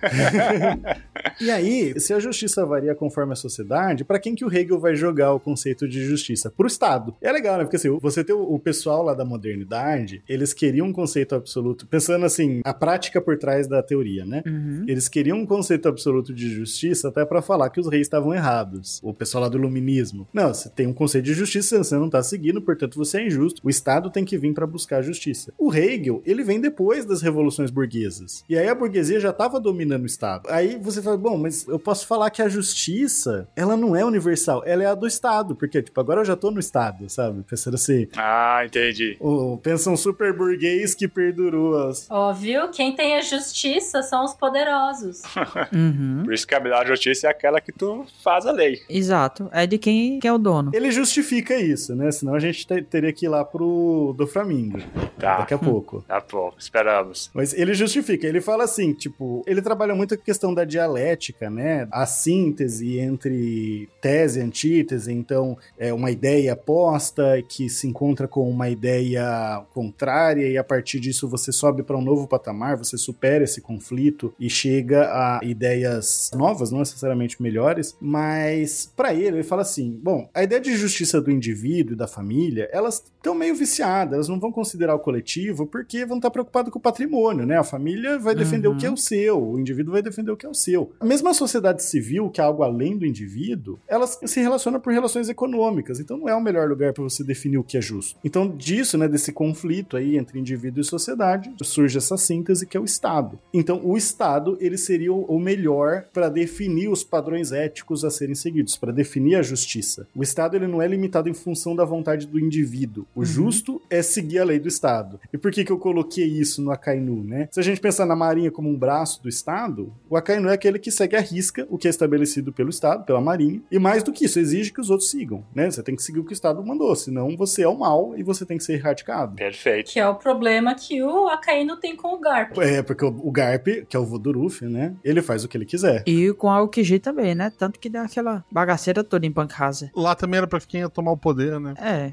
E aí, se a justiça varia conforme a sociedade, pra quem que o Hegel vai jogar o conceito de justiça? Pro Estado. É legal, né? Porque assim, você tem o, o pessoal lá da modernidade, eles queriam um conceito absoluto, pensando assim, a prática por trás da teoria, né? Uhum. Eles queriam um conceito absoluto de justiça até pra falar que os reis estavam errados. O pessoal lá do iluminismo. Não, você tem um conceito de justiça, você não tá seguindo, portanto você é injusto. O Estado tem que vir pra buscar a justiça. O Hegel, ele vem depois das revoluções burguesas. E aí a burguesia já tava dominando o Estado. Aí você fala, bom, mas eu posso falar que a justiça, ela não é universal, ela é a do Estado. Porque, tipo, agora eu já tô no Estado, sabe? Pensando assim, Ah, entendi. o, pensa um super burguês que perdurou as, Ó, viu? Quem tem a justiça são os poderosos. Uhum. Por isso que a melhor justiça é aquela que tu faz a lei. Exato. É de quem que é o dono. Ele justifica isso, né? Senão a gente te- teria que ir lá pro do Flamingo Tá. daqui a pouco. Tá bom, esperamos. Mas ele justifica, ele fala assim, tipo, ele trabalha muito com a questão da dialética, né? A síntese entre tese e antítese, então é uma ideia posta que se encontra com uma ideia contrária e a partir disso você sobe para um novo patamar, você supera esse conflito e chega a ideias novas, não necessariamente melhores, mas para ele ele fala assim, bom, a ideia de justiça do indivíduo e da família, elas estão meio viciadas, elas não vão considerar o coletivo porque vão estar preocupados com o patrimônio, né? A família vai defender Uhum. o que é o seu, o indivíduo vai defender o que é o seu. Mesmo a sociedade civil, que é algo além do indivíduo, elas se relacionam por relações econômicas, então não é o melhor lugar para você definir o que é justo. Então disso, né, desse conflito aí entre indivíduo e sociedade, surge essa síntese que é o Estado. Então o Estado, ele seria o melhor para definir os padrões éticos a serem seguidos, para definir a justiça. O Estado ele não é limitado em função da vontade do indivíduo. O justo é seguir a lei do Estado. E por que, que eu coloquei isso no Akainu, né? Se a gente pensar na Marinha como um braço do Estado, o Akainu é aquele que segue à risca o que é estabelecido pelo Estado, pela Marinha. E mais do que isso, exige que os outros sigam, né? Você tem que seguir o que o Estado mandou, senão você é o mal e você tem que ser erradicado. Perfeito. Que é o problema que o Akainu tem com o Garp. É, porque o, o Garp, que é o Voduruf, né? Ele faz o que ele quiser. E com a Aokiji também, né? Tanto que deu aquela bagaceira toda em Pankasa. Lá também era pra quem ia tomar o poder, né? É.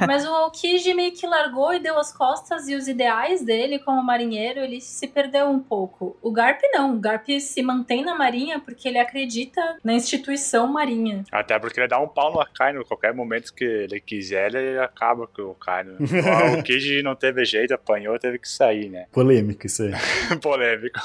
É, mas o Aokiji meio que largou e deu as costas e os ideais dele como marinheiro, ele se perdeu um pouco. O Garp não. O Garp se mantém na marinha porque ele acredita na instituição marinha. Até porque ele dá um pau no Akainu. A qualquer momento que ele quiser, ele acaba com o Akainu. o Kiji não teve jeito, apanhou, teve que sair, né? Polêmico isso aí. Polêmico.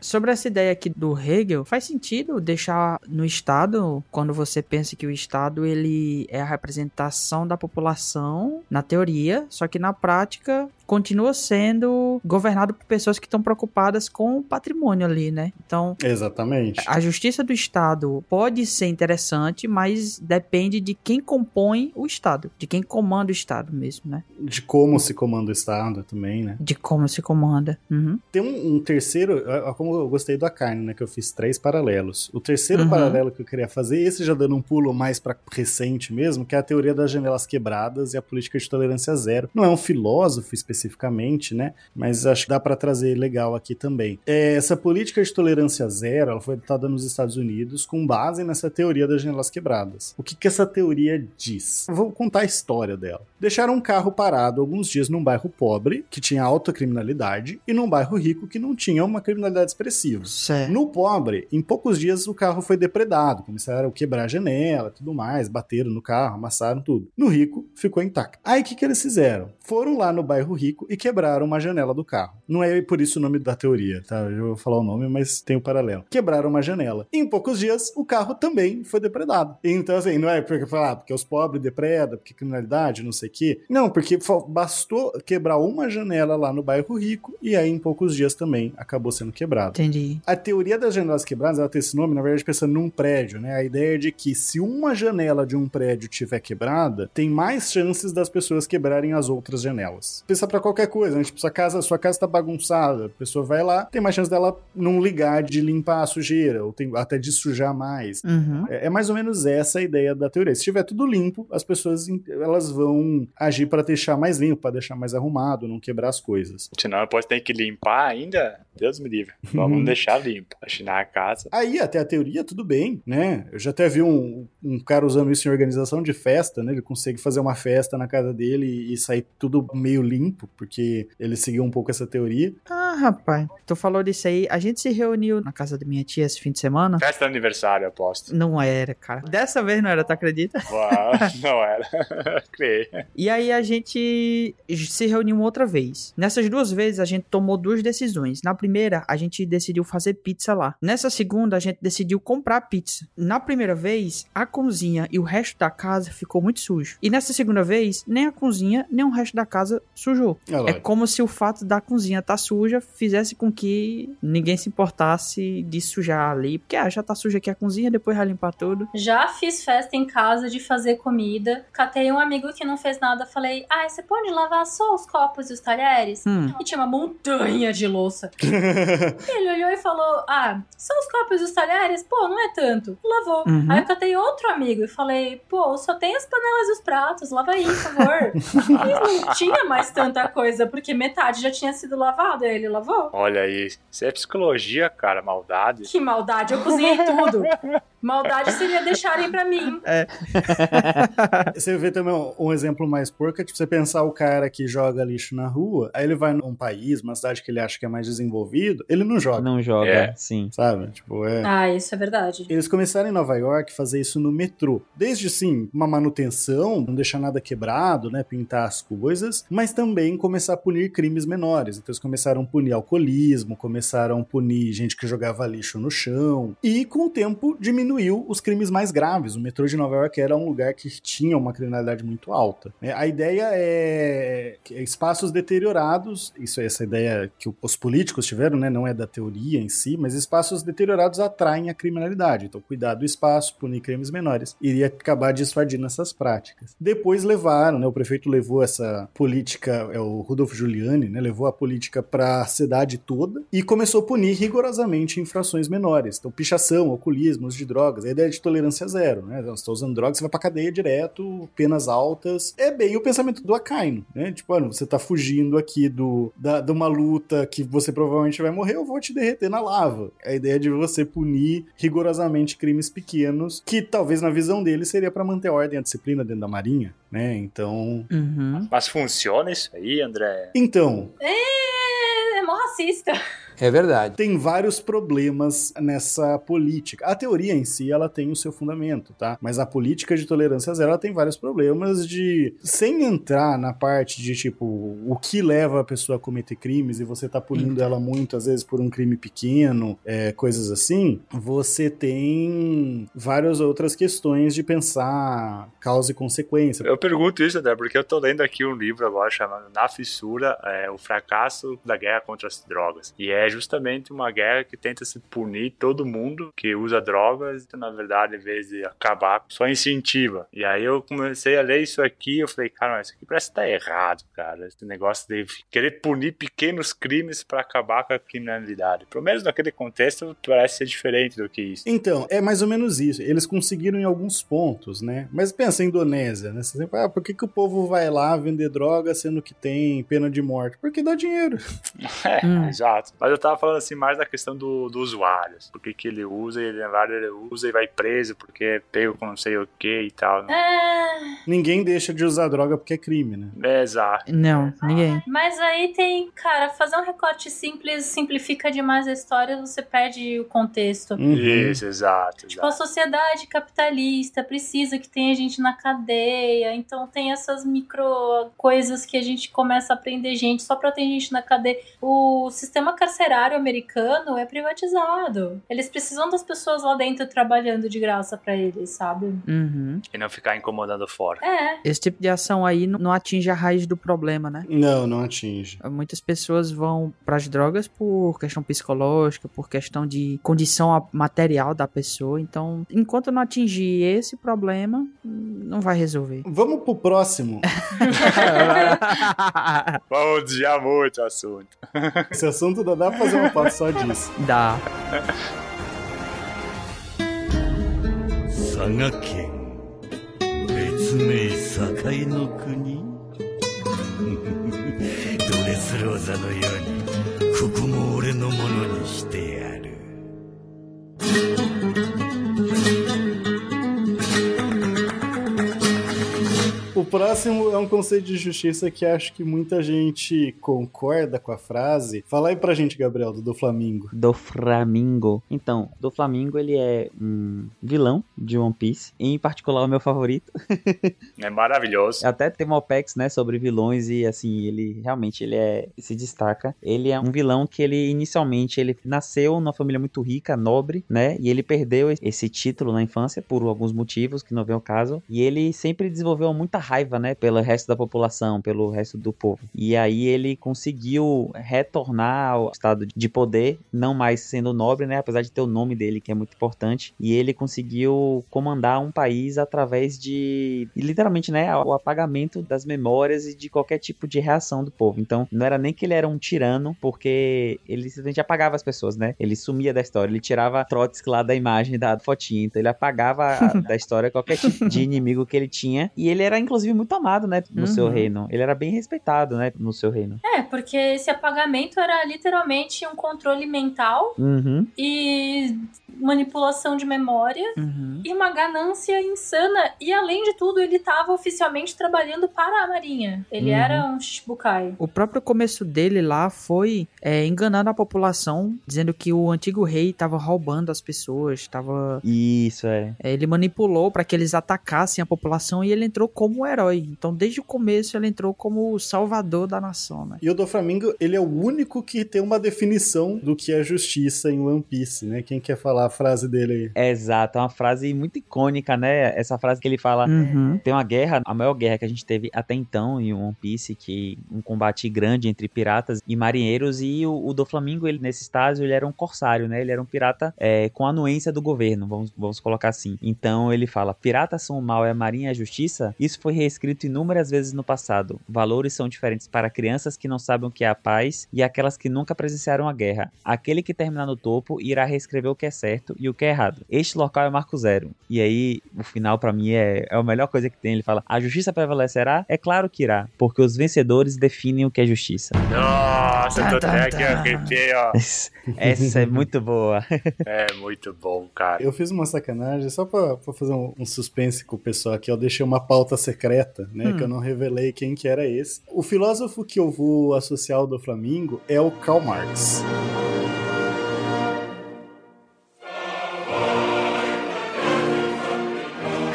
Sobre essa ideia aqui do Hegel, faz sentido deixar no Estado, quando você pensa que o Estado ele é a representação da população, na teoria, só que na prática continua sendo governado por pessoas que estão preocupadas com o patrimônio ali, né? Então, Exatamente. a justiça do Estado pode ser interessante, mas depende de quem compõe o Estado, de quem comanda o Estado mesmo, né? De como se comanda o Estado também, né? De como se comanda. Uhum. Tem um, um terceiro, ó, como eu gostei da carne, né? Que eu fiz três paralelos. O terceiro Uhum. paralelo que eu queria fazer, esse já dando um pulo mais pra recente mesmo, que é a teoria das janelas quebradas e a política de tolerância zero. Não é um filósofo especificamente, né? Mas acho que dá pra trazer legal aqui também. É, essa política de tolerância zero, ela foi adotada nos Estados Unidos com base nessa teoria das janelas quebradas. O que, que essa teoria diz? Eu vou contar a história dela. Deixaram um carro parado alguns dias num bairro pobre, que tinha alta criminalidade, e num bairro rico, que não tinha uma criminalidade expressiva. Certo. No pobre, em poucos dias o carro foi depredado, começaram a quebrar a janela, tudo mais, bateram no carro, amassaram tudo. No rico, ficou intacto. Aí o que, que eles fizeram? Foram lá no bairro rico e quebraram uma janela do carro. Não é por isso o nome da teoria, tá? Eu vou falar o nome, mas tem um paralelo. Quebraram uma janela. Em poucos dias, o carro também foi depredado. Então, assim, não é porque falar, ah, porque os pobres depredam, porque criminalidade, não sei o quê. Não, porque bastou quebrar uma janela lá no bairro rico e aí em poucos dias também acabou sendo quebrado. Entendi. A teoria das janelas quebradas, ela tem esse nome, na verdade, pensando num prédio, né? A ideia de que se uma janela de um prédio tiver quebrada, tem mais chances das pessoas quebrarem as outras janelas. Pensa pra qualquer coisa, né? Tipo, sua casa, sua casa tá bagunçada, a pessoa vai lá, tem mais chance dela não ligar de limpar a sujeira, ou tem até de sujar mais. Uhum. É é mais ou menos essa a ideia da teoria. Se tiver tudo limpo, as pessoas elas vão agir para deixar mais limpo, para deixar mais arrumado, não quebrar as coisas. Senão depois tem que limpar ainda. Deus me livre. Vamos deixar limpo. Achinar a casa. Aí, até a teoria, tudo bem, né? Eu já até vi um, um cara usando isso em organização de festa, né? Ele consegue fazer uma festa na casa dele e, sair tudo meio limpo, porque ele seguiu um pouco essa teoria. Ah, rapaz, tu falou disso aí. A gente se reuniu na casa da minha tia esse fim de semana. Festa de aniversário, aposto. Não era, cara. Dessa vez não era, tu acredita? Uau, não era. Criei. E aí a gente se reuniu outra vez. Nessas duas vezes a gente tomou duas decisões. Na primeira, a gente decidiu fazer pizza lá. Nessa segunda, a gente decidiu comprar pizza. Na primeira vez, a cozinha e o resto da casa ficou muito sujo. E nessa segunda vez, nem a cozinha, nem o resto da casa sujou. Olha lá. É como se o fato da cozinha estar suja fizesse com que ninguém se importasse de sujar ali. Porque ah, já tá suja aqui a cozinha, depois vai limpar tudo. Já fiz festa em casa de fazer comida. Catei um amigo que não fez nada. Falei, ah, você pode lavar só os copos e os talheres? Hum. E tinha uma montanha de louça. Ele olhou e falou: Ah, só os copos e os talheres? Pô, não é tanto. Lavou. Uhum. Aí eu catei outro amigo e falei: Pô, só tem as panelas e os pratos, lava aí, por favor. e não tinha mais tanta coisa, porque metade já tinha sido lavado. Aí ele lavou. Olha aí. Isso é psicologia, cara. Maldade. Que maldade, eu cozinhei tudo. Maldade seria deixarem pra mim. Você vê também um- um exemplo mais porco, é tipo você pensar o cara que joga lixo na rua, aí ele vai num país, uma cidade que ele acha que é mais desenvolvido, ele não joga, Não joga, É. sim. sabe? Tipo, é. Ah, isso é verdade. Eles começaram em Nova York a fazer isso no metrô. Desde, sim, uma manutenção, não deixar nada quebrado, né? Pintar as coisas, mas também começar a punir crimes menores. Então eles começaram a punir alcoolismo, começaram a punir gente que jogava lixo no chão. E com o tempo diminuiu os crimes mais graves. O metrô de Nova York era um lugar que tinha uma criminalidade muito alta. né? A ideia é que espaços deteriorados, isso é essa ideia que os políticos tiveram, né? Não é da teoria em si, mas espaços deteriorados atraem a criminalidade. Então, cuidar do espaço, punir crimes menores, iria acabar dissuadindo essas práticas. Depois levaram, né? O prefeito levou essa política, é o Rudolf Giuliani, né? Levou a política para a cidade toda e começou a punir rigorosamente infrações menores. Então, pichação, alcoolismo, uso de drogas, a ideia de tolerância zero, né? Então, você está usando drogas, você vai pra cadeia direto, penas altas. É bem o pensamento do Akaino, né? Tipo, mano, você tá fugindo aqui do, da, de uma luta que você provavelmente vai morrer, eu vou te derreter na lava. A ideia de você punir rigorosamente crimes pequenos, que talvez na visão dele seria para manter a ordem e a disciplina dentro da marinha, né? Então. Uhum. Mas funciona isso aí, André? Então, É, é mó racista. É verdade. tem vários problemas nessa política. A teoria em si, ela tem o seu fundamento, tá? Mas a política de tolerância zero, ela tem vários problemas de... Sem entrar na parte de, tipo, o que leva a pessoa a cometer crimes e você tá punindo ela muito, às vezes, por um crime pequeno, é, coisas assim, você tem várias outras questões de pensar causa e consequência. Eu pergunto isso, André, porque eu tô lendo aqui um livro agora chamado Na Fissura, é, o fracasso da guerra contra as drogas. E é justamente uma guerra que tenta se punir todo mundo que usa drogas, na verdade, em vez de acabar, só incentiva. E aí eu comecei a ler isso aqui, eu falei, cara, mas isso aqui parece que tá errado, cara. Esse negócio de querer punir pequenos crimes pra acabar com a criminalidade. Pelo menos naquele contexto, parece ser diferente do que isso. Então, é mais ou menos isso. Eles conseguiram em alguns pontos, né? Mas pensa em Indonésia, né? Você fala, ah, por que, que o povo vai lá vender droga sendo que tem pena de morte? Porque dá dinheiro. É, Hum. exato. Mas eu tava falando assim mais da questão do, do usuário. Por que, que ele usa, e ele, verdade, ele usa e vai preso porque é pego com não sei o que e tal. né? É, Ninguém deixa de usar droga porque é crime, né? É, exato. Não, ninguém. mas aí tem, cara, fazer um recorte simples simplifica demais a história, você perde o contexto. Uhum. Isso, exato. Tipo, a exato. sociedade capitalista precisa que tenha gente na cadeia, então tem essas micro coisas que a gente começa a prender gente só pra ter gente na cadeia. O sistema carcerário americano é privatizado. Eles precisam das pessoas lá dentro trabalhando de graça pra eles, sabe? Uhum. E não ficar incomodando fora. É. Esse tipo de ação aí não- atinge a raiz do problema, né? Não, não atinge. Muitas pessoas vão pras drogas por questão psicológica, por questão de condição material da pessoa. Então, enquanto não atingir esse problema, não vai resolver. Vamos pro próximo. Vamos desviar muito o assunto. Esse assunto dá dá pra fazer uma pauta só disso. Dá. 佐賀県別名堺の国ドレスローザのようにここも俺のものにしてやる O próximo é um conceito de justiça que acho que muita gente concorda com a frase. Fala aí pra gente, Gabriel, do, do Flamingo. Do Flamingo. Então, do Flamingo ele é um vilão de One Piece. Em particular, o meu favorito. É maravilhoso. Até tem uma OPEX, né, sobre vilões e assim, ele realmente ele é se destaca. Ele é um vilão que ele inicialmente ele nasceu numa família muito rica, nobre, né? E ele perdeu esse título na infância por alguns motivos que não vem ao caso. E ele sempre desenvolveu muita raiva, né, pelo resto da população, pelo resto do povo. E aí ele conseguiu retornar ao estado de poder, não mais sendo nobre, né, apesar de ter o nome dele que é muito importante. E ele conseguiu comandar um país através de literalmente, né, o apagamento das memórias e de qualquer tipo de reação do povo. Então, não era nem que ele era um tirano, porque ele simplesmente apagava as pessoas, né? Ele sumia da história, ele tirava Trotsky lá da imagem da fotinha, então ele apagava da história qualquer tipo de inimigo que ele tinha. E ele era, inclusive, muito amado, né, no Uhum. seu reino. Ele era bem respeitado, né, no seu reino. É, porque esse apagamento era literalmente um controle mental Uhum. e manipulação de memória Uhum. e uma ganância insana. E além de tudo, ele estava oficialmente trabalhando para a Marinha. Ele Uhum. era um Shichibukai. O próprio começo dele lá foi é, enganando a população, dizendo que o antigo rei estava roubando as pessoas, estava Isso, é. É, ele manipulou para que eles atacassem a população e ele entrou como um herói. Então, desde o começo, ele entrou como o salvador da nação, né? E o do Flamingo, ele é o único que tem uma definição do que é justiça em One Piece, né? Quem quer falar a frase dele aí? Exato, é uma frase muito icônica, né? Essa frase que ele fala. Uhum. Tem uma guerra, a maior guerra que a gente teve até então em One Piece, que um combate grande entre piratas e marinheiros, e o, o do Flamingo, ele, nesse estágio, ele era um corsário, né? Ele era um pirata é, com anuência do governo, vamos, vamos colocar assim. Então ele fala: piratas são o mal e a marinha é a justiça? Isso foi reescrito inúmeras vezes no passado. Valores são diferentes para crianças que não sabem o que é a paz e aquelas que nunca presenciaram a guerra. Aquele que terminar no topo irá reescrever o que é certo e o que é errado. Este local é marco zero. E aí, o final pra mim é, é a melhor coisa que tem. Ele fala: a justiça prevalecerá? É claro que irá, porque os vencedores definem o que é justiça. Nossa, eu tô Tá, até tá, aqui, arrepiei, ó. Essa é muito boa. É muito bom, cara. Eu fiz uma sacanagem só pra, pra fazer um, um suspense com o pessoal aqui. Eu deixei uma pauta secreta, né? Hum. Que eu hum. não revelei quem que era esse. O filósofo que eu vou associar ao do Flamingo é o Karl Marx.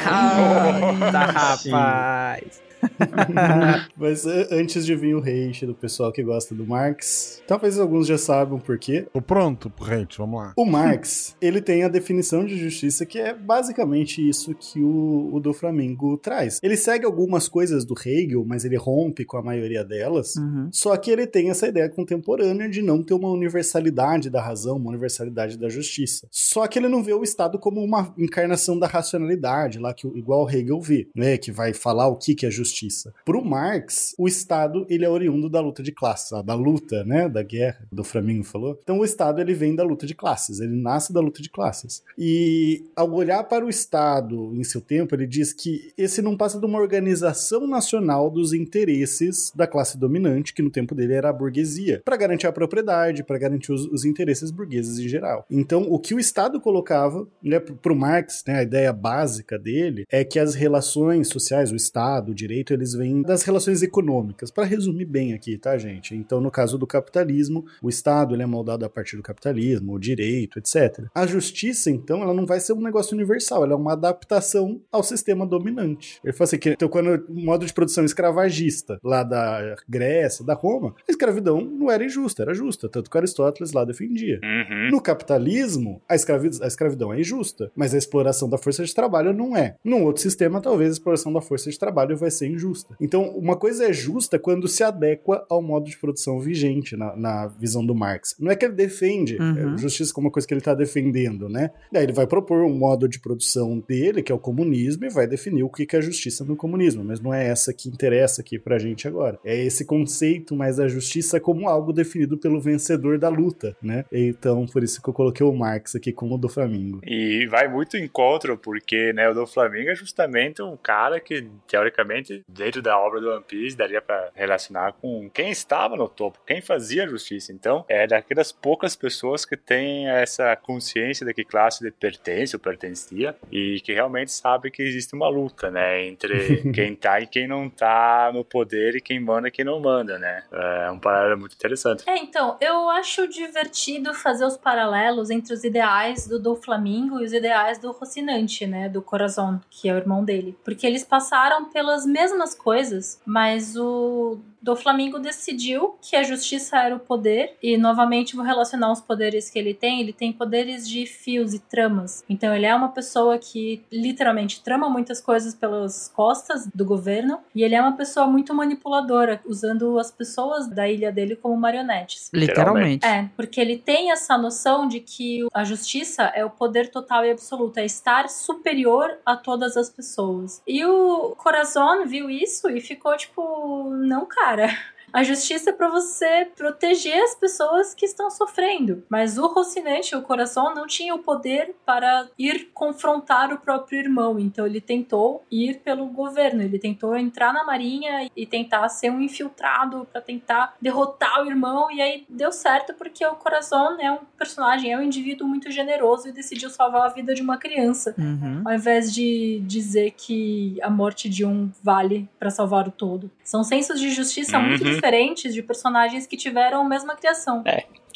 Ah, tá, rapaz. Mas antes de vir o hate do pessoal que gosta do Marx, talvez alguns já saibam por quê. Tô pronto pro hate, vamos lá. O Marx, ele tem a definição de justiça que é basicamente isso que o, o do Flamengo traz. Ele segue algumas coisas do Hegel, mas ele rompe com a maioria delas. Uhum. Só que ele tem essa ideia contemporânea de não ter uma universalidade da razão, uma universalidade da justiça. Só que ele não vê o Estado como uma encarnação da racionalidade, lá que igual o Hegel vê, né, que vai falar o que que é justiça. Pro Marx, o Estado ele é oriundo da luta de classes, da luta, né, da guerra, do Flamingo falou. Então o Estado ele vem da luta de classes, ele nasce da luta de classes. E ao olhar para o Estado em seu tempo, ele diz que esse não passa de uma organização nacional dos interesses da classe dominante, que no tempo dele era a burguesia, para garantir a propriedade, para garantir os, os interesses burgueses em geral. Então, o que o Estado colocava, né, para o Marx, né, a ideia básica dele é que as relações sociais, o Estado, o direito, eles vêm das relações econômicas. Para resumir bem aqui, tá, gente? Então, no caso do capitalismo, o Estado ele é moldado a partir do capitalismo, o direito, etc. A justiça, então, ela não vai ser um negócio universal, ela é uma adaptação ao sistema dominante. Ele fala assim que, então, quando o modo de produção escravagista lá da Grécia, da Roma, a escravidão não era injusta, era justa, tanto que Aristóteles lá defendia. Uhum. No capitalismo, a, a escravidão é injusta, mas a exploração da força de trabalho não é. Num outro sistema, talvez a exploração da força de trabalho vai ser injusta. Então, uma coisa é justa quando se adequa ao modo de produção vigente na, na visão do Marx. Não é que ele defende Uhum. é, justiça como uma coisa que ele está defendendo, né? Daí ele vai propor um modo de produção dele, que é o comunismo, e vai definir o que que é justiça no comunismo. Mas não é essa que interessa aqui pra gente agora. É esse conceito mais da justiça como algo definido pelo vencedor da luta, né? Então, por isso que eu coloquei o Marx aqui como o do Flamengo. E vai muito em encontro, porque né, o do Flamengo é justamente um cara que, teoricamente, dentro da obra do One Piece, daria pra relacionar com quem estava no topo, quem fazia justiça. Então, é daquelas poucas pessoas que têm essa consciência de que classe ele pertence ou pertencia e que realmente sabe que existe uma luta, né, entre quem tá e quem não tá no poder e quem manda e quem não manda, né. É um paralelo muito interessante. É, então, eu acho divertido fazer os paralelos entre os ideais do do Flamingo e os ideais do Rocinante, né, do Corazon, que é o irmão dele. Porque eles passaram pelas mesmas coisas, mas o do Flamingo decidiu que a justiça era o poder, e novamente vou relacionar os poderes que ele tem. Ele tem poderes de fios e tramas. Então ele é uma pessoa que literalmente trama muitas coisas pelas costas do governo, e ele é uma pessoa muito manipuladora, usando as pessoas da ilha dele como marionetes. Literalmente. É, porque ele tem essa noção de que a justiça é o poder total e absoluto, é estar superior a todas as pessoas. E o Corazon viu isso e ficou tipo, não, cara cara, a justiça é pra você proteger as pessoas que estão sofrendo. Mas o Rocinante, o coração, não tinha o poder para ir confrontar o próprio irmão. Então ele tentou ir pelo governo. Ele tentou entrar na marinha e tentar ser um infiltrado para tentar derrotar o irmão. E aí deu certo porque o coração é um personagem, é um indivíduo muito generoso e decidiu salvar a vida de uma criança. Uhum. Ao invés de dizer que a morte de um vale para salvar o todo. São sensos de justiça muito Uhum. Diferentes de personagens que tiveram a mesma criação.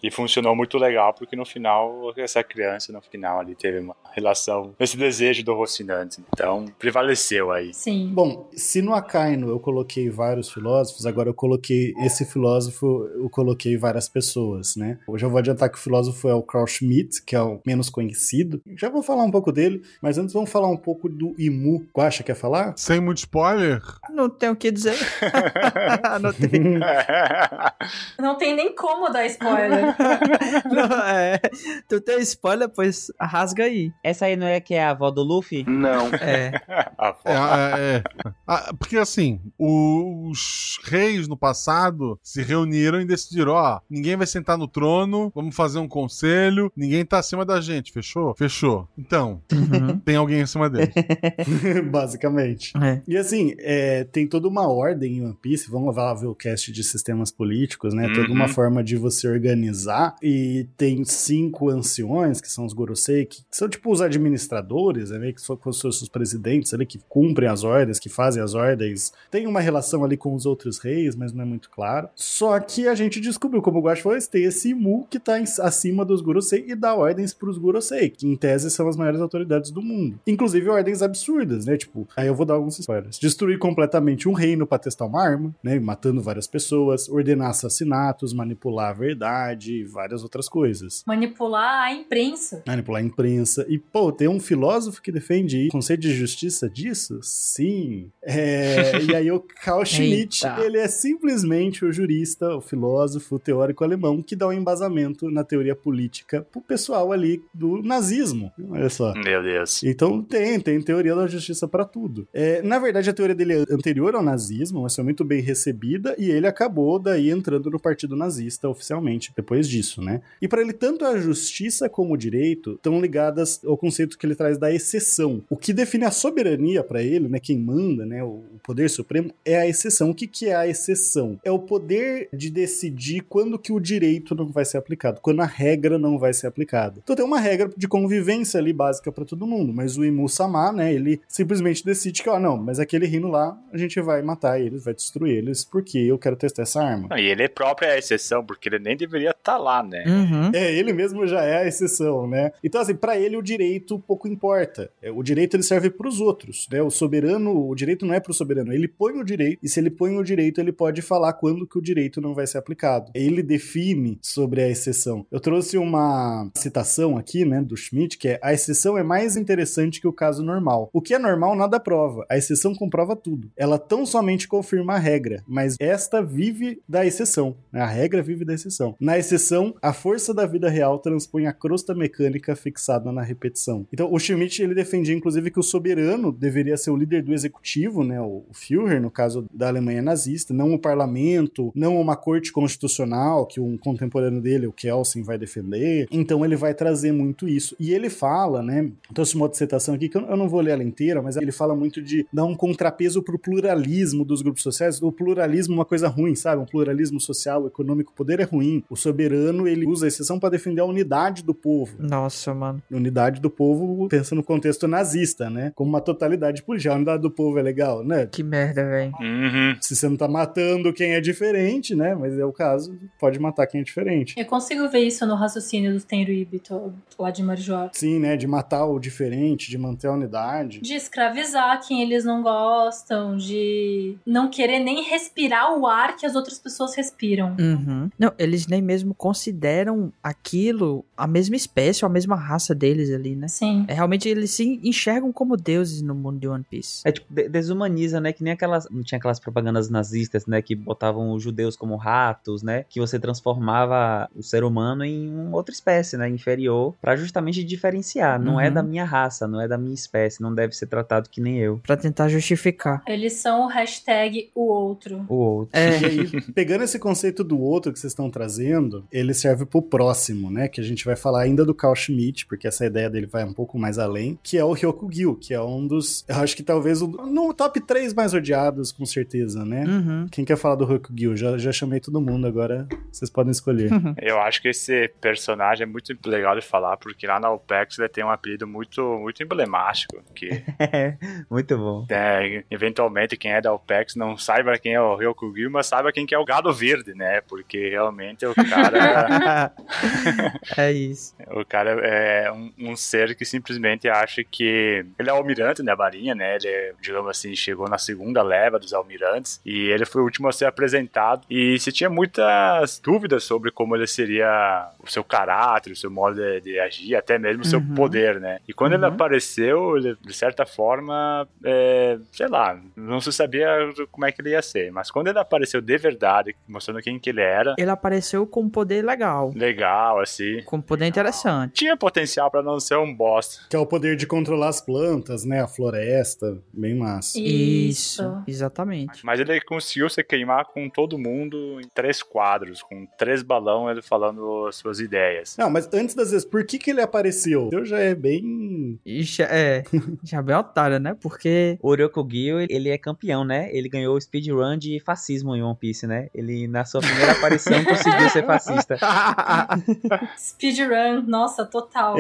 E funcionou muito legal, porque no final, essa criança, no final, ali teve uma relação, esse desejo do Rocinante. Então, prevaleceu aí. Sim. Bom, se no Acaino eu coloquei vários filósofos, agora eu coloquei esse filósofo, eu coloquei várias pessoas, né? Hoje eu vou adiantar que o filósofo é o Carl Schmitt, que é o menos conhecido. Já vou falar um pouco dele, mas antes vamos falar um pouco do Imu. Guaxa, quer falar? Sem muito spoiler, Não tenho o que dizer. não tem. Não tem nem como dar spoiler. Não, é. Tu tem spoiler, pois rasga aí. Essa aí não é que é a avó do Luffy? Não. É. A avó. É, é, é. Ah, porque assim, os reis no passado se reuniram e decidiram: ó, ninguém vai sentar no trono, vamos fazer um conselho, ninguém tá acima da gente, fechou? Fechou. Então, Uhum. tem alguém acima dele. Basicamente. É. E assim, é, tem toda uma ordem em One Piece, vamos lá ver o cast de sistemas políticos, né? Toda Uhum. uma forma de você organizar organizar e tem cinco anciões, que são os Gorosei, que são tipo os administradores, né, que são como se os presidentes ali, que cumprem as ordens, que fazem as ordens. Tem uma relação ali com os outros reis, mas não é muito claro. Só que a gente descobriu, como o Guax falou, tem esse Imu que tá em- acima dos Gorosei e dá ordens pros Gorosei, que em tese são as maiores autoridades do mundo. Inclusive ordens absurdas, né? Tipo, aí eu vou dar alguns spoilers. Destruir completamente um reino pra testar uma arma, né? Matando várias pessoas, ordenar assassinatos, manipular a verdade e várias outras coisas. Manipular a imprensa. Manipular a imprensa. E, pô, tem um filósofo que defende o conceito de justiça disso? Sim. É, e aí o Carl Schmitt, Eita. ele é simplesmente o jurista, o filósofo, o teórico alemão que dá um embasamento na teoria política pro pessoal ali do nazismo. Olha só. Meu Deus. Então tem, tem teoria da justiça pra tudo. É, na verdade, a teoria dele é anterior ao nazismo, mas foi muito bem recebida e ele acabou daí entrando no partido nazista oficialmente depois disso, né? E pra ele tanto a justiça como o direito estão ligadas ao conceito que ele traz da exceção. O que define a soberania pra ele, né, quem manda, né, o poder supremo é a exceção. O que que é a exceção? É o poder de decidir quando que o direito não vai ser aplicado, quando a regra não vai ser aplicada. Então tem uma regra de convivência ali básica pra todo mundo, mas o Imu Sama, né, ele simplesmente decide que, ó, não, mas aquele reino lá, a gente vai matar eles, vai destruir eles, porque eu quero testar essa arma. Não, E ele é próprio a exceção, porque ele nem deveria estar lá, né? Uhum. É, ele mesmo já é a exceção, né? Então, assim, pra ele o direito pouco importa. É, O direito ele serve pros outros, né? O soberano, o direito não é pro soberano, ele põe o direito, e se ele põe o direito, ele pode falar quando que o direito não vai ser aplicado. Ele define sobre a exceção. Eu trouxe uma citação aqui, né, do Schmidt, que é a exceção é mais interessante que o caso normal. O que é normal nada prova, a exceção comprova tudo. Ela tão somente confirma a regra, mas esta vive da exceção. né? A regra vive da exceção. Na exceção, a força da vida real transpõe a crosta mecânica fixada na repetição. Então, o Schmidt ele defendia inclusive que o soberano deveria ser o líder do executivo, né, o Führer, no caso da Alemanha nazista, não o parlamento, não uma corte constitucional que um contemporâneo dele, o Kelsen, vai defender. Então ele vai trazer muito isso. E ele fala, né, trouxe uma citação aqui que eu eu não vou ler ela inteira, mas ele fala muito de dar um contrapeso pro pluralismo dos grupos sociais. O pluralismo é uma coisa ruim, sabe? Um pluralismo social, econômico, poder é ruim. O soberano, ele usa a exceção para defender a unidade do povo. Nossa, mano. Unidade do povo, pensa no contexto nazista, né? Como uma totalidade política. A unidade do povo é legal, né? Que merda, velho. Uhum. Se você não tá matando quem é diferente, né? Mas é o caso, pode matar quem é diferente. Eu consigo ver isso no raciocínio do Tenryubito, lá de Marjor. Sim, né? De matar o diferente, de manter a unidade. De escravizar quem eles não gostam, de não querer nem respirar o ar que as outras pessoas respiram. Uhum. Não, eles nem mesmo consideram aquilo a mesma espécie ou a mesma raça deles ali, né? Sim. É, realmente eles se enxergam como deuses no mundo de One Piece. É tipo, de- desumaniza, né? Que nem aquelas. Não tinha aquelas propagandas nazistas, né? Que botavam os judeus como ratos, né? Que você transformava o ser humano em uma outra espécie, né? Inferior, pra justamente diferenciar. Não é Uhum. da minha raça, não é da minha espécie, não deve ser tratado que nem eu. Pra tentar justificar. Eles são o hashtag o outro. O outro. É. E aí, pegando esse conceito do outro que vocês estão trazendo, ele serve pro próximo, né? Que a gente vai falar ainda do Carl Schmitt, porque essa ideia dele vai um pouco mais além, que é o Ryokugyu, que é um dos. Eu acho que talvez o, no top 3 mais odiados, com certeza, né? Uhum. Quem quer falar do Ryokugyu? Já, já chamei todo mundo, agora vocês podem escolher. Eu acho que esse personagem é muito legal de falar, porque lá na OPEX ele tem um apelido muito, muito emblemático, que Muito bom. é, eventualmente quem é da OPEX não saiba quem é o Ryokugyu, mas saiba quem que é o gado verde, né? Porque realmente o cara, é isso. o cara é um, um ser que simplesmente acha que ele é almirante da marinha, né? Ele, digamos assim, chegou na segunda leva dos almirantes e ele foi o último a ser apresentado e se tinha muitas dúvidas sobre como ele seria o seu caráter, o seu modo de, de agir, até mesmo o seu Uhum. poder, né? E quando ele Uhum. apareceu, ele, de certa forma, é, sei lá, não se sabia como é que ele ia ser, mas quando ele apareceu de verdade, mostrando quem que ele era, Ele apareceu com poder legal. legal, assim, Com um poder interessante. tinha potencial pra não ser um bosta. Que é o poder de controlar as plantas, né? A floresta. Bem massa. Isso. Exatamente. Mas ele conseguiu se queimar com todo mundo em três quadros, com três balões ele falando as suas ideias. Não, mas antes das vezes, por que que ele apareceu? Eu já é bem. Ixi, é. Já bem otário, né? Porque. O Ryokugyu, ele é campeão, né? Ele ganhou o speedrun de fascismo em One Piece, né? Ele, na sua primeira aparição, conseguiu ser racista. Speedrun, nossa, total.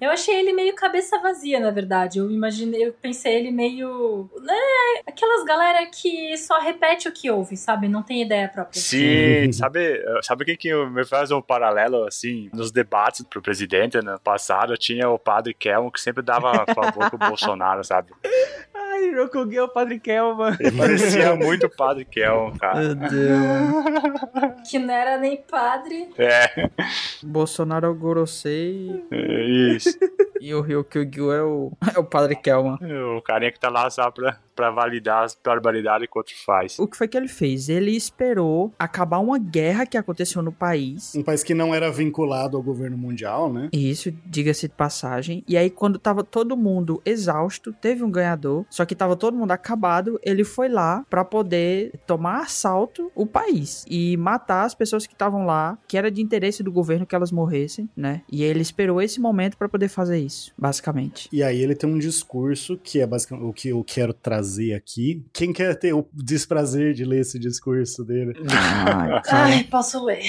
Eu achei ele meio cabeça vazia, na verdade. Eu imaginei, eu pensei ele meio. Né? Aquelas galera que só repete o que ouve, sabe? Não tem ideia própria. Sim, sabe, sabe o que, que me faz um paralelo, assim, nos debates pro presidente no passado, tinha o padre Kelmo que sempre dava favor pro Bolsonaro, sabe? Ai, Rokugui é o Padre Kelman. Ele parecia muito o padre Kelmo, cara. Meu Deus. Que não era nem padre. É, Bolsonaro é o Gorosei é isso. e o Ryokugyu é o, é o Padre Kelman. O carinha que tá lá só pra, pra validar as barbaridades que o outro faz. O que foi que ele fez? Ele esperou acabar uma guerra que aconteceu no país. Um país que não era vinculado ao governo mundial, né? Isso, diga-se de passagem. E aí, quando tava todo mundo exausto, teve um ganhador, só que tava todo mundo acabado, ele foi lá pra poder tomar assalto o país e matar as pessoas que estavam lá, que era de interesse do governo que elas morressem, né? E ele esperou esse momento pra poder fazer isso, basicamente. E aí ele tem um discurso que é basicamente o que eu quero trazer aqui. Quem quer ter o desprazer de ler esse discurso dele? Ai. Ai, posso ler.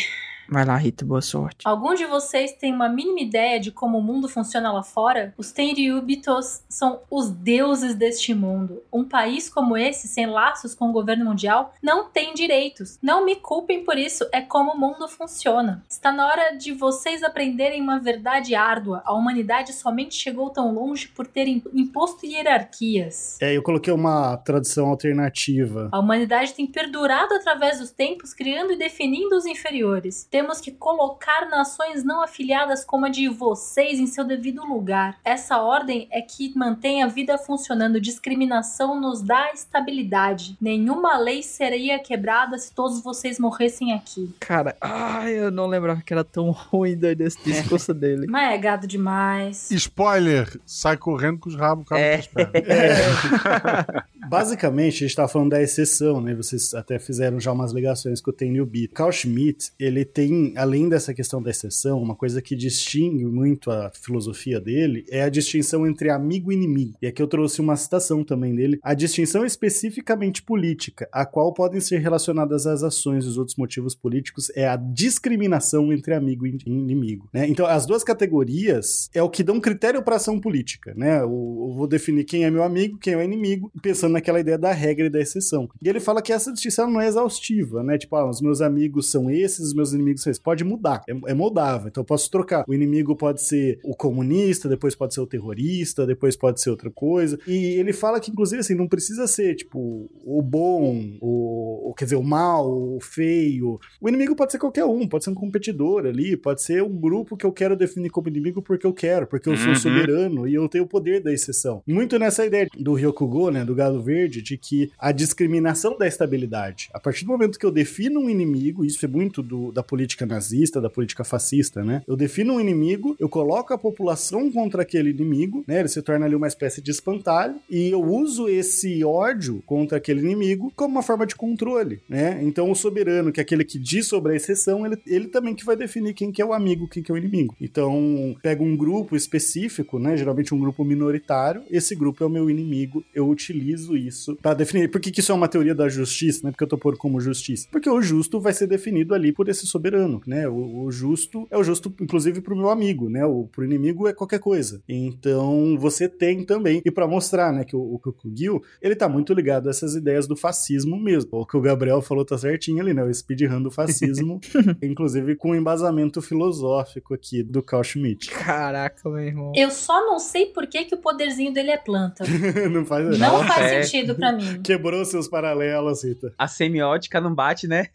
Vai lá, Rita, boa sorte. Algum de vocês tem uma mínima ideia de como o mundo funciona lá fora? Os Tenryubitos são os deuses deste mundo. Um país como esse, sem laços com o governo mundial, não tem direitos. Não me culpem por isso, é como o mundo funciona. Está na hora de vocês aprenderem uma verdade árdua. A humanidade somente chegou tão longe por ter im- imposto hierarquias. É, eu coloquei uma tradução alternativa. A humanidade tem perdurado através dos tempos, criando e definindo os inferiores. Temos que colocar nações não afiliadas como a de vocês em seu devido lugar. Essa ordem é que mantém a vida funcionando. Discriminação nos dá estabilidade. Nenhuma lei seria quebrada se todos vocês morressem aqui. Cara, ai, eu não lembrava que era tão ruim doido esse discurso dele. Mas é gado demais. Spoiler, sai correndo com os rabos cabo É. das pernas. Basicamente, a gente tá falando da exceção, né? Vocês até fizeram já umas ligações com o Tenyu Beat. Carl Schmitt, ele tem, além dessa questão da exceção, uma coisa que distingue muito a filosofia dele é a distinção entre amigo e inimigo. E aqui eu trouxe uma citação também dele. A distinção é especificamente política, a qual podem ser relacionadas às ações e os outros motivos políticos, é a discriminação entre amigo e inimigo. Né? Então, as duas categorias é o que dão critério para ação política. Né? Eu, eu vou definir quem é meu amigo, quem é inimigo, pensando naquela ideia da regra e da exceção. E ele fala que essa distinção não é exaustiva, né? Tipo, ah, os meus amigos são esses, os meus inimigos são esses. Pode mudar, é, é moldável. Então eu posso trocar. O inimigo pode ser o comunista, depois pode ser o terrorista, depois pode ser outra coisa. E ele fala que, inclusive, assim, não precisa ser, tipo, o bom, o, o- quer dizer, o mal, o feio. O inimigo pode ser qualquer um, pode ser um competidor ali, pode ser um grupo que eu quero definir como inimigo porque eu quero, porque eu sou Uhum. soberano e eu tenho o poder da exceção. Muito nessa ideia do Ryokugo, né, do gado verde, de que a discriminação da estabilidade. A partir do momento que eu defino um inimigo, isso é muito do- da política nazista, da política fascista, né? Eu defino um inimigo, eu coloco a população contra aquele inimigo, né? Ele se torna ali uma espécie de espantalho e eu uso esse ódio contra aquele inimigo como uma forma de controle, né? Então o soberano, que é aquele que diz sobre a exceção, ele, ele também que vai definir quem que é o amigo, quem que é o inimigo. Então, pega um grupo específico, né? Geralmente um grupo minoritário, esse grupo é o meu inimigo, eu utilizo isso para definir. Por que, que isso é uma teoria da justiça, né? Porque eu tô pondo como justiça? Porque o justo vai ser definido ali por esse soberano, né? O, o justo é o justo, inclusive, pro meu amigo, né? O pro inimigo é qualquer coisa. Então, você tem também, e para mostrar, né, que o, o Kukugil, ele tá muito ligado a essas ideias do fascismo mesmo. O que o Gabriel falou tá certinho ali, né? O speedrun do fascismo, inclusive com um embasamento filosófico aqui do Carl Schmitt. Caraca, meu irmão. Eu só não sei por que, que o poderzinho dele é planta. não faz Não Não, faz é. Sentido pra mim. Quebrou seus paralelos, Rita. A semiótica não bate, né?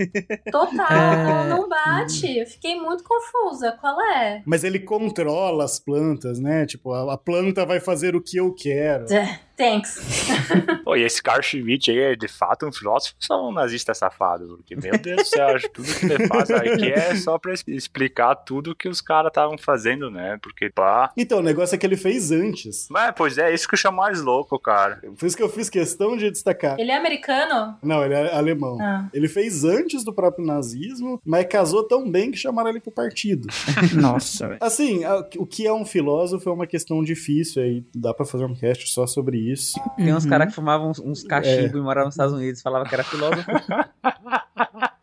Total, É. não bate. Eu fiquei muito confusa. Qual é? Mas ele controla as plantas, né? Tipo, a, a planta vai fazer o que eu quero. É, Thanks. Pô, e esse Carl Schmitt aí é de fato um filósofo ou só um nazista safado? Porque, meu Deus do céu, acho que tudo que ele faz aqui é só pra explicar tudo que os caras estavam fazendo, né? Porque, pá. Então, o negócio é que ele fez antes. Mas, pois é, isso que eu chamo mais louco, cara. Por isso que eu fiz questão de destacar. Ele é americano? Não, ele é alemão. Ah. Ele fez antes do próprio nazismo, mas casou tão bem que chamaram ele pro partido. Nossa, velho. Assim, o que é um filósofo é uma questão difícil aí. Dá pra fazer um cast só sobre isso. Tem uns Uhum. caras que fumavam uns, uns cachimbos e moravam nos Estados Unidos, falavam que era filósofo.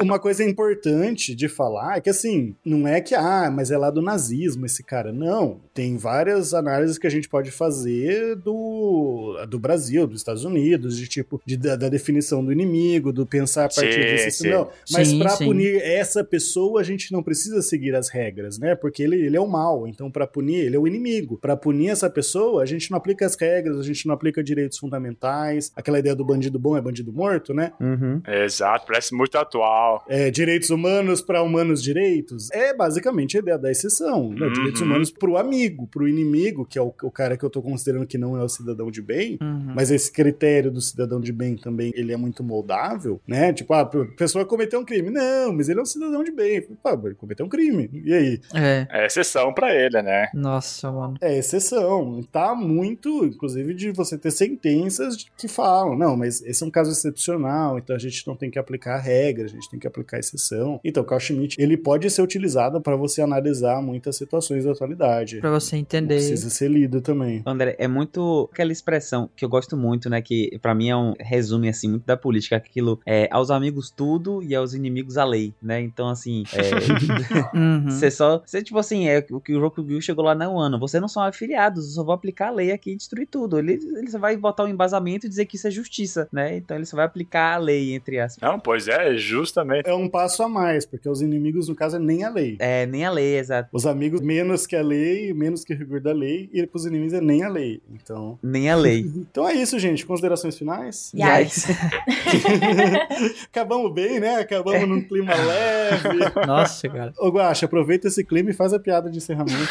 Uma coisa importante de falar é que, assim, não é que, ah, mas é lá do nazismo esse cara. Não. Tem várias análises que a gente pode fazer do, do Brasil, dos Estados Unidos, de tipo, de, da, da definição do inimigo, do pensar a partir Sim, disso. sim. Não. Mas Sim, pra sim. punir essa pessoa, a gente não precisa seguir as regras, né? Porque ele, ele é o mal. Então, pra punir, ele é o inimigo. Pra punir essa pessoa, a gente não aplica as regras, a gente não aplica direitos fundamentais. Aquela ideia do bandido bom é bandido morto, né? Uhum. Exato, parece muito atual. é, direitos humanos para humanos direitos, é basicamente a ideia da exceção. né? Uhum. Direitos humanos pro amigo, pro inimigo, que é o, o cara que eu tô considerando que não é o cidadão de bem, Uhum. mas esse critério do cidadão de bem também, ele é muito moldável, né? Tipo, ah, a pessoa cometeu um crime. Não, mas ele é um cidadão de bem. Pá, ele cometeu um crime. E aí? É. É exceção pra ele, né? Nossa, mano. É exceção. Tá muito, inclusive, de você ter sentenças de- que falam, não, mas esse é um caso excepcional, então a gente não tem que aplicar a regra, a gente tem que aplicar exceção. Então, o Carl Schmitt, ele pode ser utilizado para você analisar muitas situações da atualidade. Pra você entender. Precisa ser lido também. André, é muito aquela expressão que eu gosto muito, né? Que pra mim é um resume assim muito da política, aquilo é aos amigos tudo e aos inimigos a lei, né? Então assim, é, Uhum. você só, você tipo assim, é o que o Rokugyu chegou lá no ano, você não são afiliados, eu só vou aplicar a lei aqui e destruir tudo. Ele, ele só vai botar o embasamento e dizer que isso é justiça, né? Então ele só vai aplicar a lei entre aspas. Não, pois é, justamente. É um passo a mais, porque os inimigos, no caso, é nem a lei. É, nem a lei, exato. Os amigos, menos que a lei, menos que o rigor da lei, e pros inimigos é nem a lei. Então. Nem a lei. Então é isso, gente. Considerações finais? Yikes. Acabamos bem, né? Acabamos num clima leve. Nossa, cara. Ô, Guaxa, aproveita esse clima e faz a piada de encerramento.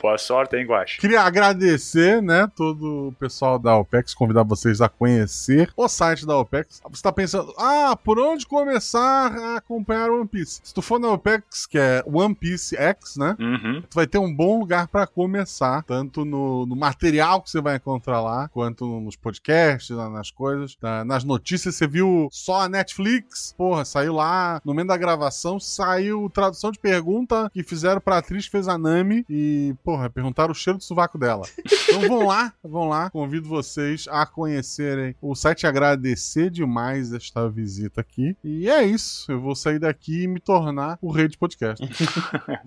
Boa sorte, hein, Guache? Queria agradecer, né, todo o pessoal da OPEX, convidar vocês a conhecer o site da OPEX. Você tá pensando, ah, por onde começar a acompanhar One Piece? Se tu for na OPEX, que é One Piece X, né, Uhum. tu vai ter um bom lugar pra começar, tanto no, no material que você vai encontrar lá, quanto nos podcasts, na- nas coisas, na- nas notícias. Você viu só a Netflix? Porra, saiu lá, no meio da gravação, saiu tradução de pergunta que fizeram pra atriz que fez a Nami e, porra, perguntaram o cheiro do sovaco dela. Então vão lá, vão lá. Convido vocês a conhecerem o site, agradecer demais esta visita aqui. E é isso, eu vou sair daqui e me tornar o rei de podcast.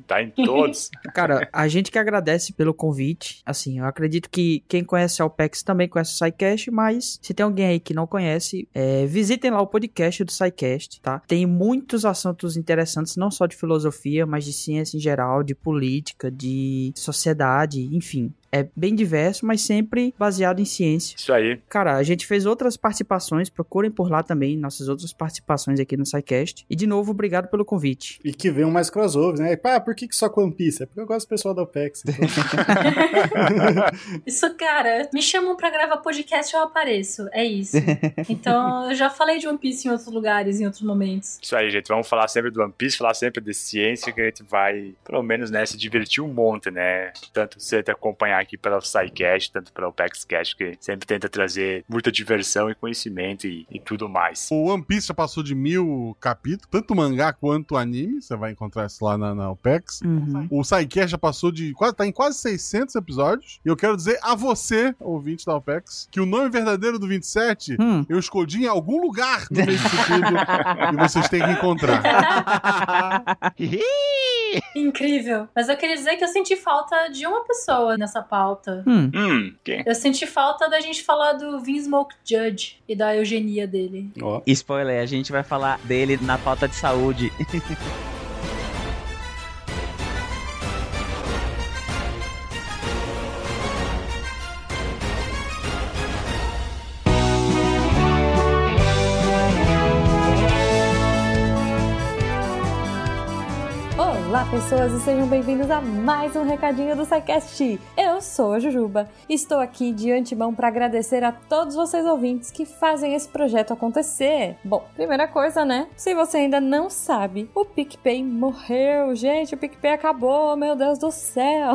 Tá em todos. Cara, a gente que agradece pelo convite. Assim, eu acredito que quem conhece a OPEX também conhece o SciCast, mas se tem alguém aí que não conhece, é, visitem lá o podcast do SciCast, tá? Tem muitos assuntos interessantes, não só de filosofia, mas de ciência em geral, de política, de sociedade, enfim. É bem diverso, mas sempre baseado em ciência. Isso aí. Cara, a gente fez outras participações, procurem por lá também, nossas outras participações aqui no SciCast. E de novo, obrigado pelo convite. E que venham mais crossovers, né? Pá, por que, que só com One Piece? É porque eu gosto do pessoal da OPEX. Então... Isso, cara, me chamam pra gravar podcast, eu apareço. É isso. Então, eu já falei de One Piece em outros lugares, em outros momentos. Isso aí, gente. Vamos falar sempre do One Piece, falar sempre de ciência, que a gente vai, pelo menos, né, se divertir um monte, né? Tanto você te acompanhar aqui pela SciCast, tanto pela OpexCast, que sempre tenta trazer muita diversão e conhecimento e, e tudo mais. O One Piece já passou de mil capítulos, tanto mangá quanto anime. Você vai encontrar isso lá na, na OPEX. Uhum. O Psycast já passou de. Quase, tá em quase 600 episódios. E eu quero dizer a você, ouvinte da OPEX, que o nome verdadeiro do 27 Hum. eu escondi em algum lugar no meio disso tudo. e vocês têm que encontrar. Incrível. Mas eu queria dizer que eu senti falta de uma pessoa nessa pauta. Hum. Hum, quem? Eu senti falta da gente falar do Vinsmoke Judge e da eugenia dele. Ó. Spoiler, a gente vai falar dele na pauta de saúde. pessoas, e sejam bem-vindos a mais um recadinho do SciCast. Eu sou a Jujuba. Estou aqui de antemão para agradecer a todos vocês ouvintes que fazem esse projeto acontecer. Bom, primeira coisa, né? Se você ainda não sabe, o PicPay morreu. Gente, o PicPay acabou, meu Deus do céu.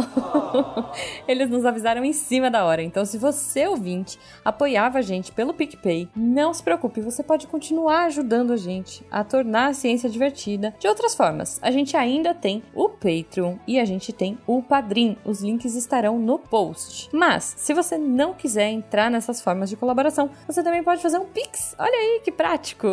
Eles nos avisaram em cima da hora. Então, se você, ouvinte, apoiava a gente pelo PicPay, não se preocupe, você pode continuar ajudando a gente a tornar a ciência divertida de outras formas. A gente ainda tem o Patreon e a gente tem o Padrim. Os links estarão no post. Mas, se você não quiser entrar nessas formas de colaboração, você também pode fazer um Pix. Olha aí que prático!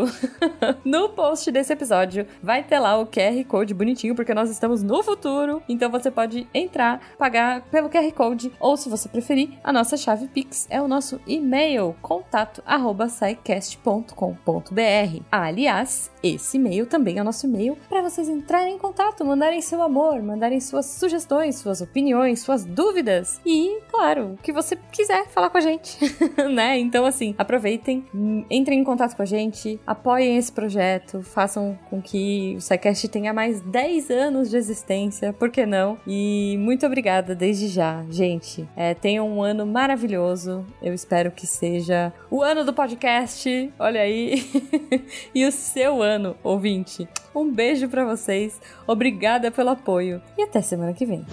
no post desse episódio vai ter lá o QR Code bonitinho, porque nós estamos no futuro. Então você pode entrar, pagar pelo QR Code, ou se você preferir, a nossa chave Pix é o nosso e-mail contato@saicast.com.br. Aliás, esse e-mail também é o nosso e-mail para vocês entrarem em contato, mandarem seu amor, mandarem suas sugestões, suas opiniões, suas dúvidas e, claro, o que você quiser falar com a gente, né? Então, assim, aproveitem, entrem em contato com a gente, apoiem esse projeto, façam com que o SciCast tenha mais 10 anos de existência, por que não? E muito obrigada desde já, gente. É, tenham um ano maravilhoso. Eu espero que seja o ano do podcast, olha aí, e o seu ano, ouvinte. Um beijo para vocês, obrigada pelo apoio e até semana que vem.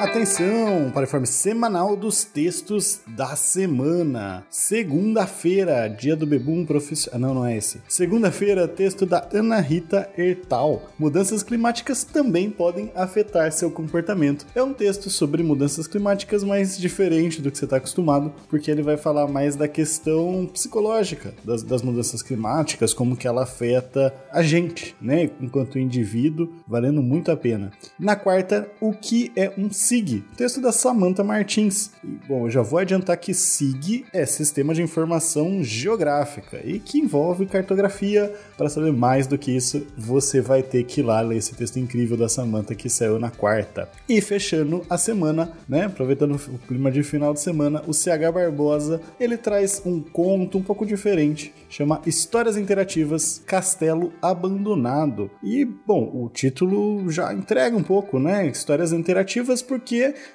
Atenção para o informe semanal dos textos da semana. Segunda-feira, dia do bebum profissional. Ah, não, não é esse. Segunda-feira, texto da Ana Rita Ertal. Mudanças climáticas também podem afetar seu comportamento. É um texto sobre mudanças climáticas, mas diferente do que você está acostumado, porque ele vai falar mais da questão psicológica das, das mudanças climáticas, como que ela afeta a gente, né, enquanto indivíduo, valendo muito a pena. Na quarta, o que é um SIG, texto da Samantha Martins. E, bom, eu já vou adiantar que SIG é Sistema de Informação Geográfica e que envolve cartografia. Para saber mais do que isso, você vai ter que ir lá ler esse texto incrível da Samantha que saiu na quarta. E fechando a semana, né, aproveitando o clima de final de semana, o CH Barbosa, ele traz um conto um pouco diferente, chama Histórias Interativas Castelo Abandonado. E, bom, o título já entrega um pouco, né? Histórias interativas porque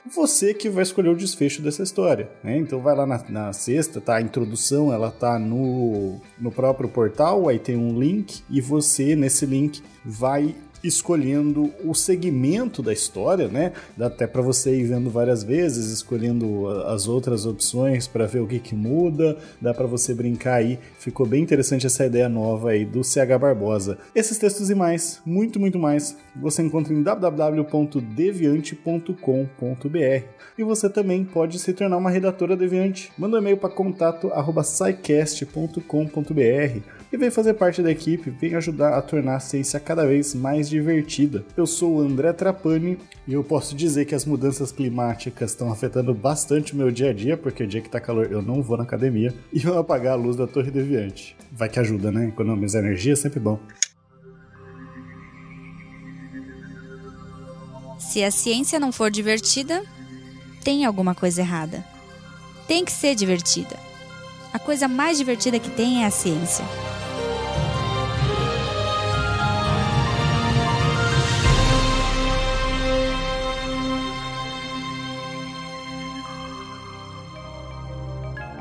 você que vai escolher o desfecho dessa história, né? Então vai lá na, na sexta, tá? A introdução, ela tá no, no próprio portal, aí tem um link e você, nesse link, vai escolhendo o segmento da história, né? Dá até para você ir vendo várias vezes, escolhendo as outras opções para ver o que, que muda. Dá para você brincar aí. Ficou bem interessante essa ideia nova aí do CH Barbosa. Esses textos e mais, muito, muito mais, você encontra em www.deviante.com.br. E você também pode se tornar uma redatora deviante. Manda um e-mail para contato@scicast.com.br e vem fazer parte da equipe, vem ajudar a tornar a ciência cada vez mais divertida. Eu sou o André Trapani e eu posso dizer que as mudanças climáticas estão afetando bastante o meu dia a dia, porque o dia que tá calor eu não vou na academia e vou apagar a luz da torre deviante. Vai que ajuda, né? Economizar energia é sempre bom. Se a ciência não for divertida, tem alguma coisa errada. Tem que ser divertida. A coisa mais divertida que tem é a ciência.